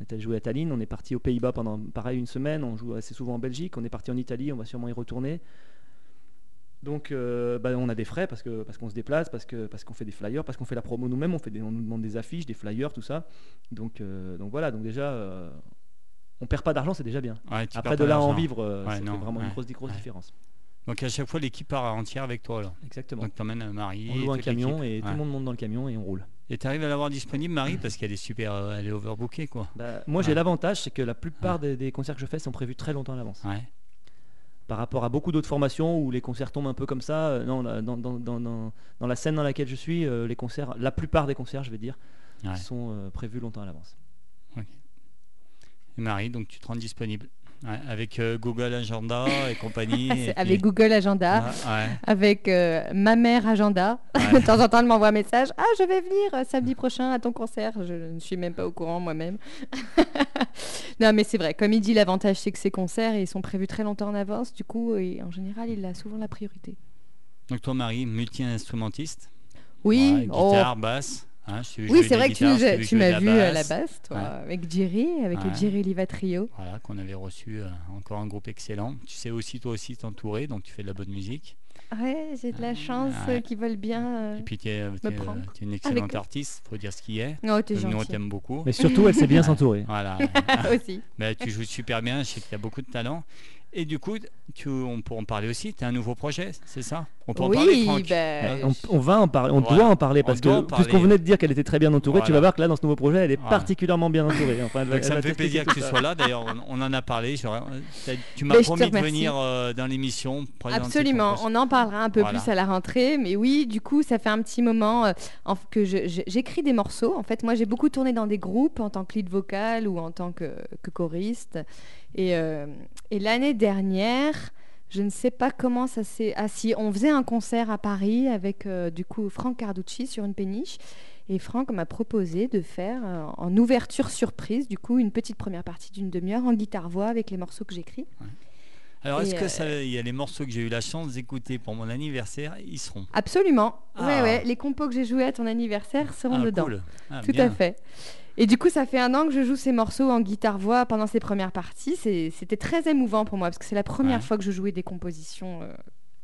on est allé jouer à Tallinn, on est parti aux Pays-Bas pendant pareil une semaine, on joue assez souvent en Belgique, on est parti en Italie, on va sûrement y retourner. Donc euh, bah, on a des frais parce que parce qu'on se déplace, parce que parce qu'on fait des flyers, parce qu'on fait la promo nous-mêmes, on fait des, on nous demande des affiches, des flyers, tout ça. Donc euh, donc voilà, donc déjà euh, on perd pas d'argent, c'est déjà bien. Ouais, Après de là à en vivre, euh, Ouais, fait non, vraiment une grosse différence. Donc à chaque fois, l'équipe part entière avec toi. Exactement. Donc t'emmènes euh, Marie. on loue un camion et tout le monde monte dans le camion et on roule. Et tu arrives à l'avoir disponible, Marie, parce qu'elle est super, euh, elle est overbookée, quoi. Bah, moi j'ai l'avantage, c'est que la plupart des, des concerts que je fais sont prévus très longtemps à l'avance. Par rapport à beaucoup d'autres formations où les concerts tombent un peu comme ça. euh, non, dans, dans- dans- dans- dans la scène dans laquelle je suis, euh, les concerts, la plupart des concerts, je vais dire, sont euh, prévus longtemps à l'avance. Marie, donc tu te rends disponible. Ouais, avec euh, Google Agenda et compagnie. Et avec puis- Google Agenda, ouais. avec euh, ma mère Agenda. Ouais. de temps en temps, elle m'envoie un message. Ah, je vais venir euh, samedi prochain à ton concert. Je ne suis même pas au courant moi-même. non, mais c'est vrai. Comme il dit, l'avantage, c'est que ces concerts, ils sont prévus très longtemps en avance. Du coup, et en général, il a souvent la priorité. Donc toi, Marie, multi-instrumentiste. Oui, Ouais, oh. guitare, basse. Hein, oui, c'est vrai que tu, guitare, tu de m'as vu à la basse. toi, Ouais. avec Jerry, avec le Ouais. Jerry Liva Trio. Voilà, qu'on avait reçu euh, encore un groupe excellent. Tu sais aussi, toi aussi, t'entourer, donc tu fais de la bonne musique. Ouais, j'ai de la Ah, chance ouais. euh, qu'ils veulent bien. euh, Et puis, tu es, une excellente eux. artiste, faut dire ce qui est. Oh, t'es Nous, on gentil. t'aime beaucoup. Mais surtout, elle sait bien s'entourer. Voilà. aussi. Mais tu joues super bien, je sais que tu as beaucoup de talent. Et du coup, tu, on pourra en parler aussi. Tu as un nouveau projet, c'est ça? On peut en parler, Oui, Franck? ben, On, on va en parler, on Voilà. doit en parler parce que puisqu'on venait de dire qu'elle était très bien entourée, tu vas voir que là dans ce nouveau projet, elle est Voilà. particulièrement bien entourée. Enfin, elle elle ça me fait plaisir que tu sois là. D'ailleurs, on, on en a parlé. T'as- Tu m'as te promis de venir euh, dans l'émission. Absolument, on en parlera un peu Voilà. plus à la rentrée, mais oui, du coup, ça fait un petit moment euh, que j'écris des morceaux. En fait, moi, j'ai beaucoup tourné dans des groupes en tant que lead vocal ou en tant que, que choriste. Et, euh, et l'année dernière, je ne sais pas comment ça s'est. Ah si, on faisait un concert à Paris avec euh, du coup Franck Carducci sur une péniche. Et Franck m'a proposé de faire euh, en ouverture surprise, du coup, une petite première partie d'une demi-heure en guitare-voix avec les morceaux que j'écris. Alors, est-ce que euh, ça, il y a les morceaux que j'ai eu la chance d'écouter pour mon anniversaire Ils seront? Absolument. Ouais, Ah. ouais. Les compos que j'ai joués à ton anniversaire seront Ah, dedans. cool. Ah, Tout bien. à fait. Et du coup, ça fait un an que je joue ces morceaux en guitare-voix pendant ces premières parties. C'est- C'était très émouvant pour moi parce que c'est la première Ouais. fois que je jouais des compositions euh,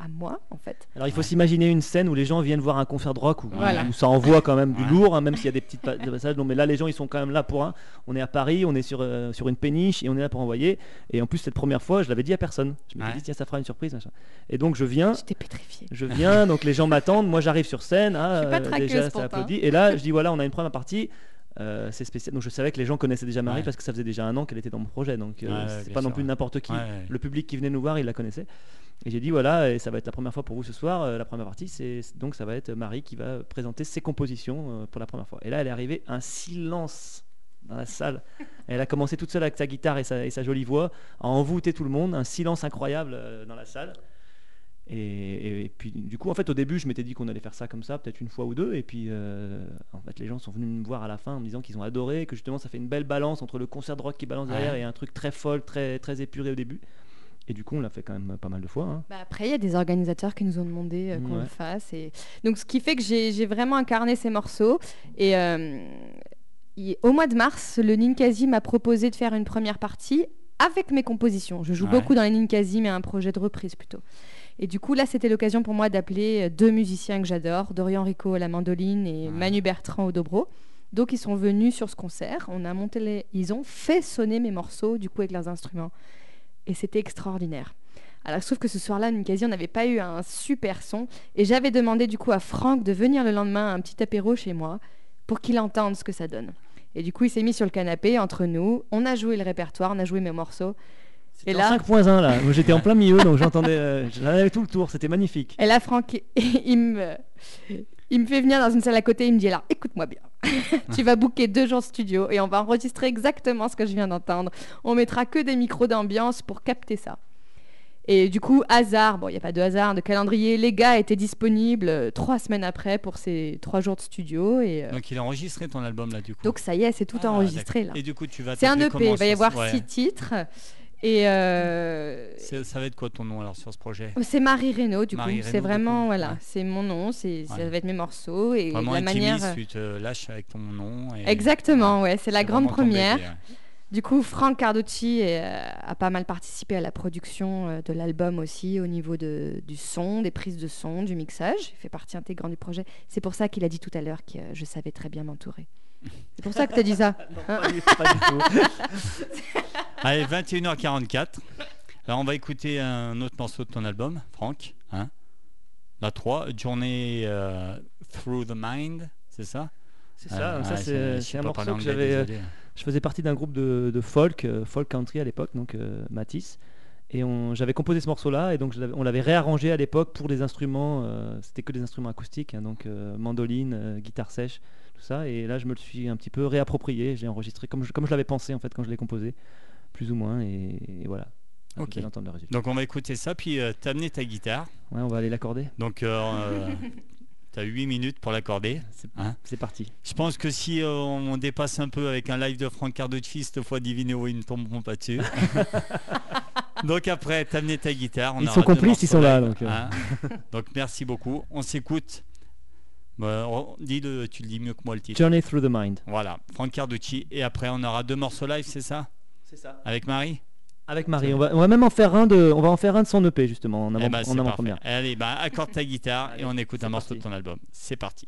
à moi, en fait. Alors il faut s'imaginer une scène où les gens viennent voir un concert de rock où, Voilà. où ça envoie quand même du Ouais. lourd, hein, même s'il y a des petites des passages. Non, mais là les gens ils sont quand même là pour un. On est à Paris, on est sur, euh, sur une péniche et on est là pour envoyer. Et en plus cette première fois, je l'avais dit à personne. Je me suis dit tiens ça fera une surprise. machin. Et donc je viens. J'étais pétrifiée. Je viens, donc les gens m'attendent. Moi, j'arrive sur scène. Ah, Je suis pas euh, traqueuse déjà, ça applaudit. Et là, je dis voilà, on a une première partie. Euh, c'est spécial. Donc je savais que les gens connaissaient déjà Marie Ouais. parce que ça faisait déjà un an qu'elle était dans mon projet. Donc euh, Ouais, c'est pas non plus n'importe qui. Ouais. Le public qui venait nous voir, il la connaissait. Et j'ai dit voilà, et ça va être la première fois pour vous ce soir. euh, la première partie, c'est donc ça va être Marie qui va présenter ses compositions pour la première fois. Et là, elle est arrivée, un silence dans la salle. Elle a commencé toute seule avec sa guitare et sa, et sa jolie voix à envoûter tout le monde, un silence incroyable dans la salle. Et, et puis du coup, en fait, au début, je m'étais dit qu'on allait faire ça comme ça, peut-être une fois ou deux. Et puis, euh, en fait, les gens sont venus me voir à la fin en me disant qu'ils ont adoré, que justement, ça fait une belle balance entre le concert de rock qui balance derrière Ouais. et un truc très folle, très très épuré au début. Et du coup, on l'a fait quand même pas mal de fois. hein. Bah, après, il y a des organisateurs qui nous ont demandé euh, qu'on Ouais. le fasse. Et... Donc, ce qui fait que j'ai vraiment incarné ces morceaux. Et euh, il- au mois de mars, le Ninkasi m'a proposé de faire une première partie avec mes compositions. Je joue Ouais. beaucoup dans les Ninkasi, mais un projet de reprise plutôt. Et du coup, là, c'était l'occasion pour moi d'appeler euh, deux musiciens que j'adore, Dorian Rico à la mandoline et. Manu Bertrand au dobro. Donc, ils sont venus sur ce concert. On a monté les... Ils ont fait sonner mes morceaux, du coup, avec leurs instruments. Et c'était extraordinaire. Alors, sauf que ce soir-là, Ninkasi, on n'avait pas eu un super son. Et j'avais demandé, du coup, à Franck de venir le lendemain à un petit apéro chez moi pour qu'il entende ce que ça donne. Et du coup, il s'est mis sur le canapé entre nous. On a joué le répertoire, on a joué mes morceaux. Et là- 5.1 là, j'étais en plein milieu, donc j'entendais, euh, j'en avais tout le tour, c'était magnifique. Et là, Franck, il me, il me fait venir dans une salle à côté. Il me dit alors, écoute-moi bien. tu vas booker deux jours studio et on va enregistrer exactement ce que je viens d'entendre. On mettra que des micros d'ambiance pour capter ça. Et du coup, hasard, bon, il n'y a pas de hasard, de calendrier, les gars étaient disponibles euh, trois semaines après pour ces trois jours de studio. Et, euh, Donc, il a enregistré ton album là, du coup. donc ça y est, c'est tout Ah, enregistré là. Et du coup, tu vas C'est un EP, il va y avoir ouais. six titres. Et euh, Ça va être quoi ton nom alors sur ce projet? C'est Marie Reynaud, du Marie coup. C'est vraiment, voilà, Ouais. c'est mon nom, c'est, ça va être mes morceaux et Vraiment la manière. tu te lâches avec ton nom. et- Exactement, ouais, c'est la grande bébé, première. Du coup, Franck Carducci euh, a pas mal participé à la production euh, de l'album aussi, au niveau de, du son, des prises de son, du mixage. Il fait partie intégrante du projet. C'est pour ça qu'il a dit tout à l'heure que je savais très bien m'entourer. C'est pour ça que tu as dit ça. Pas du- pas du tout. Allez, 21h44. Alors, on va écouter un autre morceau de ton album, Franck. Hein la 3, Journée euh, Through the Mind, c'est ça? C'est ça, donc ça Ouais, c'est un morceau que j'avais. euh. Je faisais partie d'un groupe de, de folk, euh, folk country à l'époque, donc euh, Matisse. Et j'avais composé ce morceau-là, et donc on l'avait réarrangé à l'époque pour des instruments. euh, C'était que des instruments acoustiques, hein, donc euh, mandoline, euh, guitare sèche, tout ça. Et là, je me le suis un petit peu réapproprié. J'ai enregistré comme je, comme je l'avais pensé en fait quand je l'ai composé. plus ou moins, et, et voilà. Ok. le résultat. Donc on va écouter ça, puis euh, t'as amené ta guitare. Ouais, on va aller l'accorder. Donc euh, t'as 8 minutes pour l'accorder. C'est Hein c'est parti. Je pense que si euh, on dépasse un peu avec un live de Franck Carducci, cette fois Divino, ils ne tomberont pas dessus. donc après, t'as amené ta guitare. on Ils sont complices, ils sont là, donc, euh. hein. donc merci beaucoup. On s'écoute. Bah, on- dis-le, tu le dis mieux que moi le titre. Journey Through the Mind. Voilà, Franck Carducci. Et après, on aura deux morceaux live, c'est ça? C'est ça. Avec Marie? Avec Marie. On va, on va même en faire un de, on va en faire un de son EP justement en Eh avant, en c'est avant parfait. première. Allez, bah, accorde ta guitare et on écoute un morceau de ton album. C'est parti.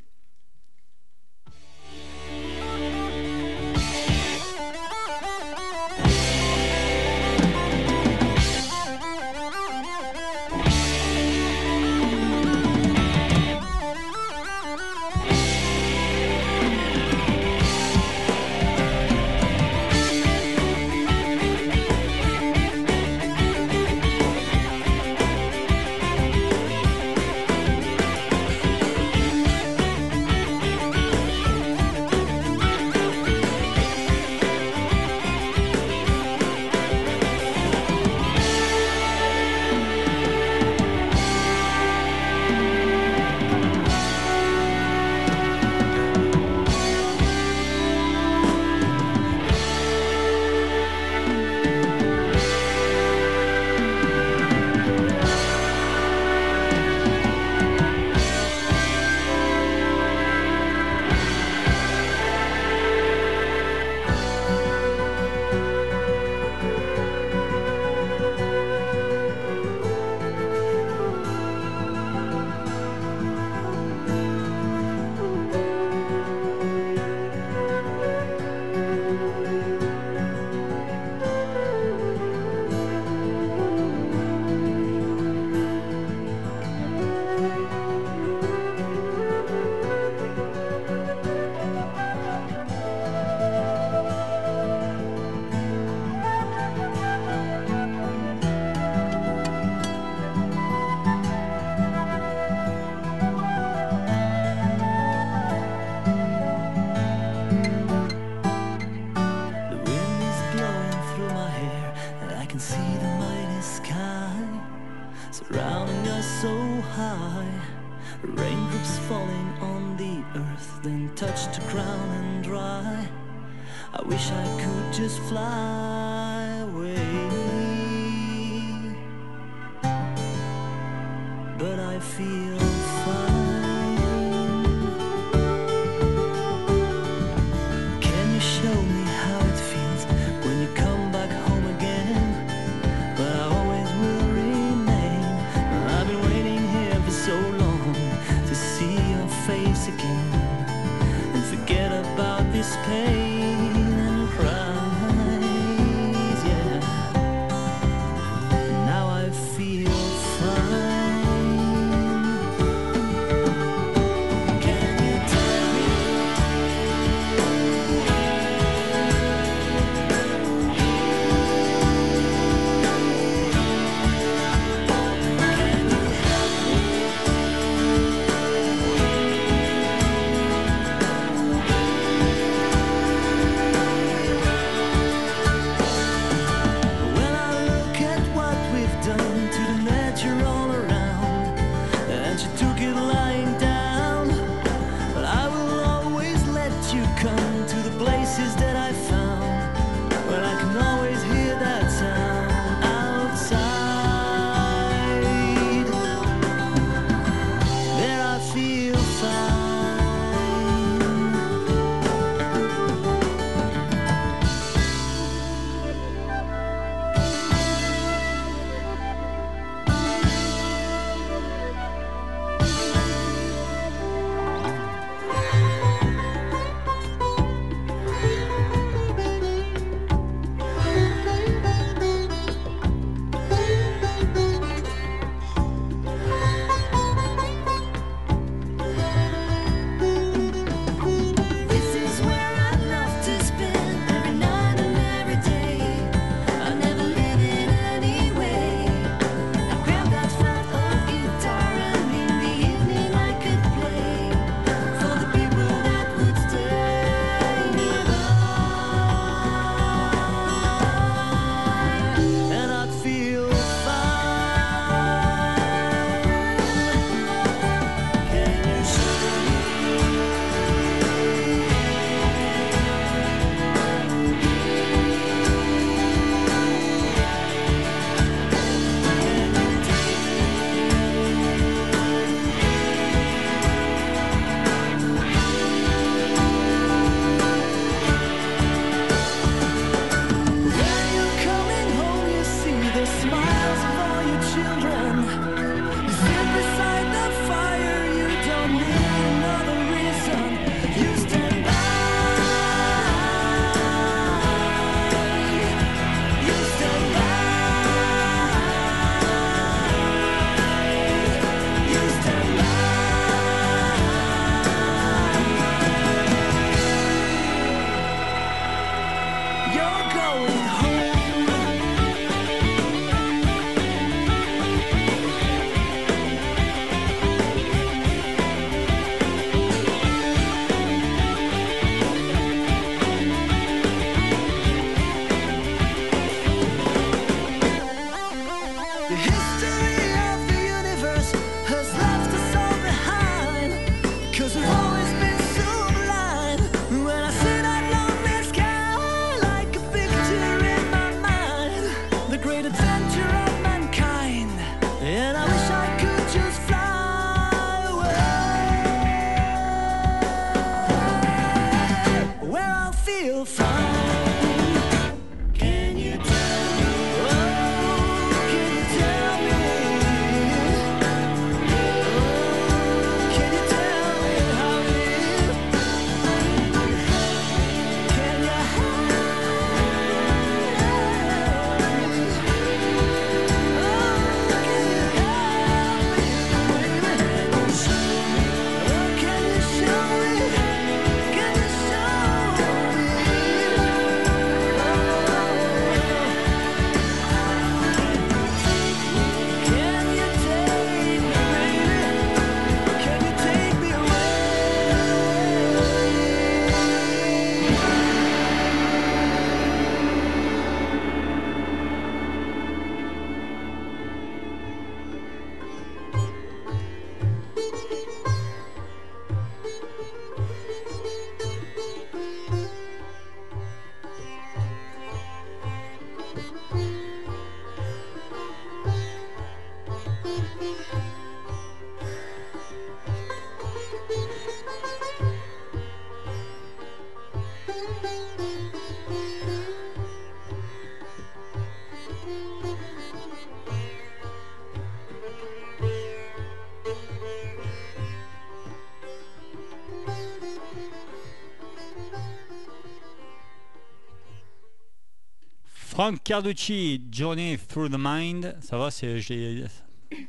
Frank Carducci, Journey Through the Mind. Ça va, c'est j'ai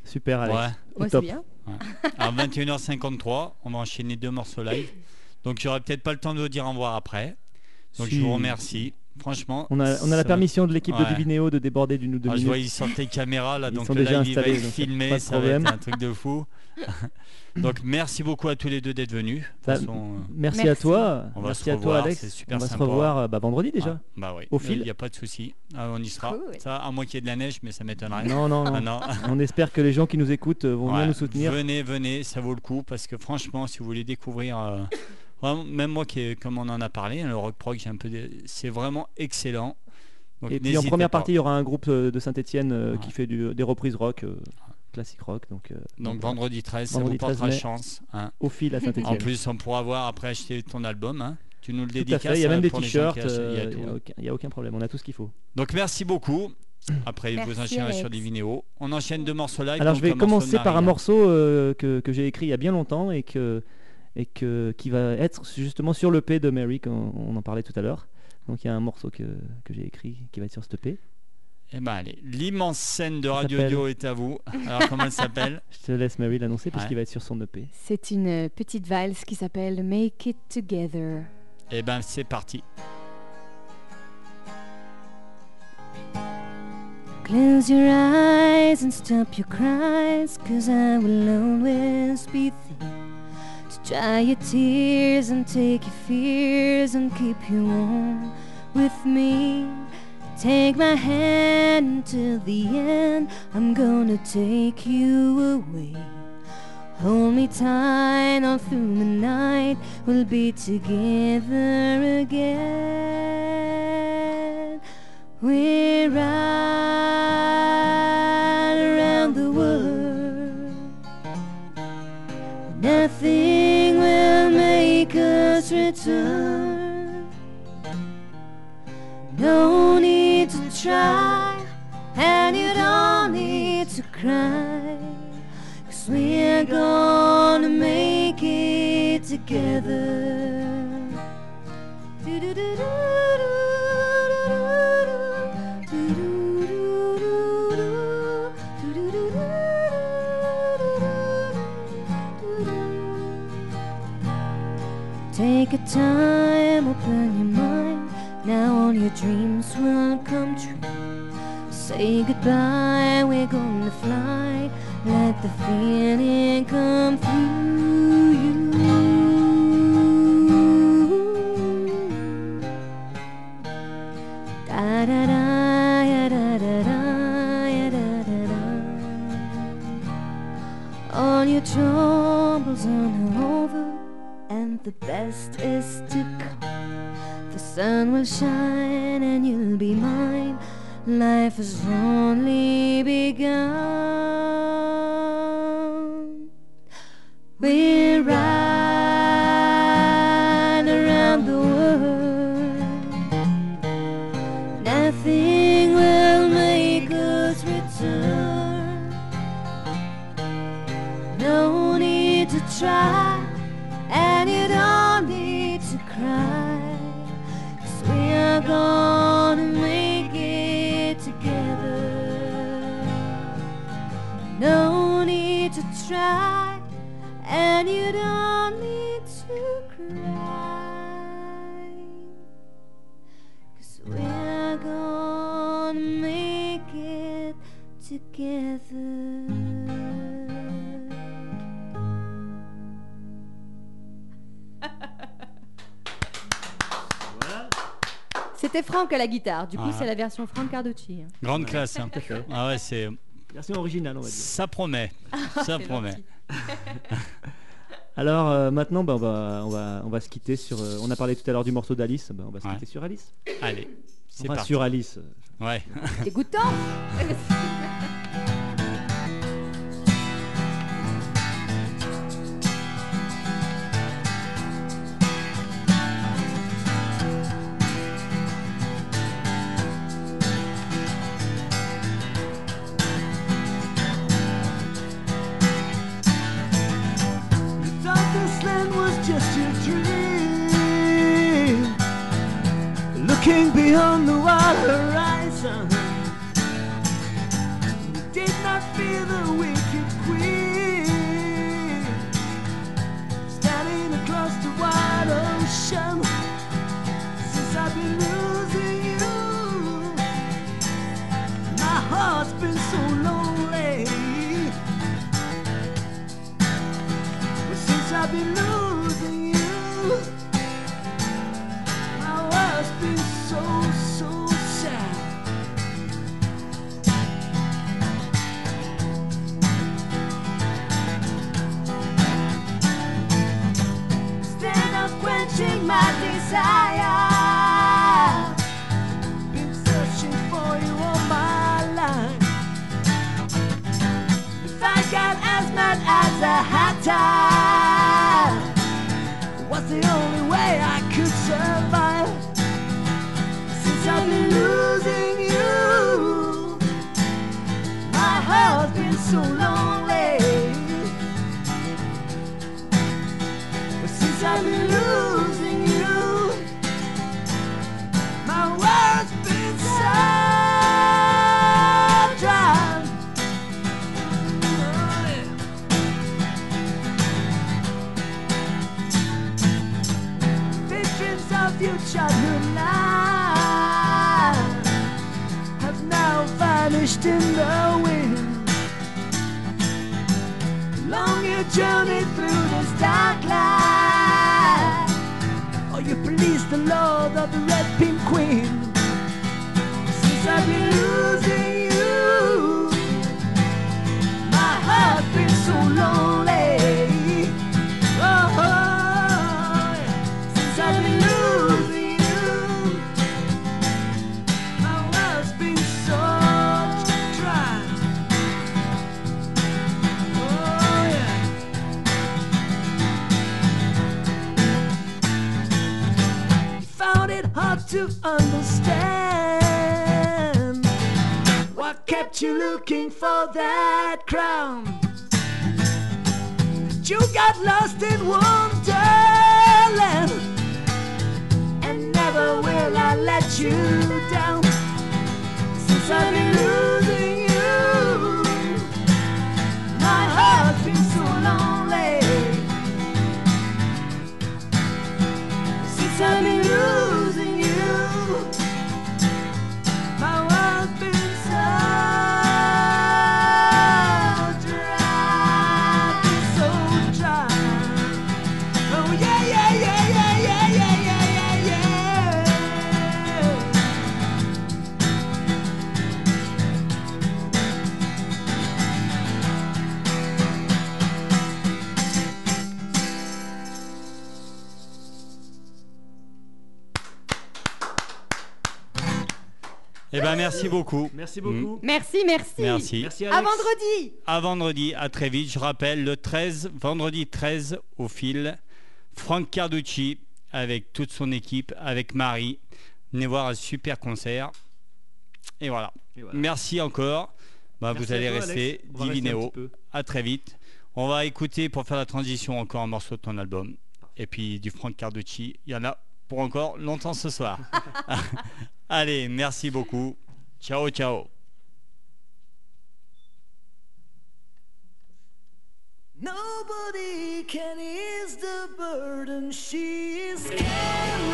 Super, Alex. ouais. Ouais, top. bien. À 21h53, on va enchaîner deux morceaux live. Donc j'aurai peut-être pas le temps de vous dire au revoir après. Donc Si. je vous remercie. Franchement. On a, on a la permission de l'équipe de. Divinéo de déborder d'une ou deux Ah, je vois, ils minutes. sortent les caméras là, Ils donc sont déjà live il va de ça va être un truc de fou. donc merci beaucoup à tous les deux d'être venus. De toute façon, Merci, à toi. On va Merci se à toi, revoir, Alex. super on va sympa. se revoir euh, bah, vendredi déjà. ah, bah oui, Au fil. Il n'y a pas de souci. Ah, on y sera. Cool. Ça, à moins qu'il y ait de la neige, mais ça m'étonnerait. Non, non, Ah, non. non. On espère que les gens qui nous écoutent euh, vont Ouais, bien nous soutenir. Venez, venez, ça vaut le coup parce que franchement, si vous voulez découvrir, euh, vraiment, même moi qui, est- comme on en a parlé, hein, le rock prog, j'ai un peu, des- c'est vraiment excellent. Donc, Et puis en première pas. partie, il y aura un groupe euh, de Saint-Etienne Ouais. qui fait du- des reprises rock, euh, classique rock. Donc, euh, vendredi 13, ça Vendredi vous portera 13 mai. chance. hein. au fil à En Saint-Etienne. plus, on pourra voir après acheter ton album. hein. Tu nous le Tout dédicaces. Il y a même hein, des t-shirts. il y a euh, Il n'y a, aucun- problème. On a tout ce qu'il faut. Donc merci beaucoup. Après, vous enchaînerez sur des vidéos. On enchaîne deux morceaux live. Alors je vais commencer par un morceau euh, que, que j'ai écrit il y a bien longtemps et que et que qui va être justement sur l'EP de Mary, qu'on- on en parlait tout à l'heure. Donc il y a un morceau que, que j'ai écrit qui va être sur cette EP. Eh ben allez, l'immense scène de Ça Radio Dio est à vous. Alors comment elle s'appelle? Je te laisse Mary l'annoncer parce Ouais. qu'il va être sur son E EP. C'est une euh, petite valse qui s'appelle Make It Together. Eh ben c'est parti. Close your eyes and stop your cries, cause I will always be there dry your tears and take your fears and keep you warm with me. Take my hand until the end, I'm gonna take you away. Hold me tight all through the night, we'll be together again. We're right around the world. Nothing No need to try, and you don't need to cry. Cause we're gonna make it together. Take time, open your mind. Now all your dreams will come true. Say goodbye, we're gonna fly. Let the feeling come through you. Da da da. All your troubles and the best is to come. The sun will shine, and you'll be mine. Life has only begun. C'était Franck à la guitare. Du coup, Ah. c'est la version Franck Carducci. Grande classe. hein. Ah ouais, c'est Version originale, on va dire. ça promet. Ça C'est promet. gentil. Alors euh, maintenant, bah, on, va, on, va, on va se quitter sur. euh, on a parlé tout à l'heure du morceau d'Alice, bah, on va se Ouais. quitter sur Alice. Allez, c'est Enfin, parti. sur Alice. Ouais. Dégoûtant. Looking beyond the wide horizon. You did not fear the wicked queen. Standing across the wide ocean. Since I've been losing you, my heart's been so lonely. But since I've been hatter, what's the only way I could survive? Since I've been losing you, my heart's been so lonely. Vanished in the wind. Long your journey through this dark light, or you please the Lord of the Red Pink Queen. Since I've been losing to understand what kept you looking for that crown. You got lost in wonderland, and never will I let you down. Since I've been losing Eh ben merci beaucoup. Merci beaucoup. Merci, merci. Merci. Merci À vendredi. À vendredi, à très vite. Je rappelle, le 13, vendredi 13 au fil, Franck Carducci avec toute son équipe, avec Marie. Venez voir un super concert. Et voilà. Et voilà. Merci encore. Bah, Merci vous allez toi, rester Divinéo. À très vite. On va écouter pour faire la transition encore un morceau de ton album. Et puis du Franck Carducci. Il y en a pour encore longtemps ce soir. Allez, merci beaucoup. Ciao, ciao. Nobody can ease the burden she's carrying.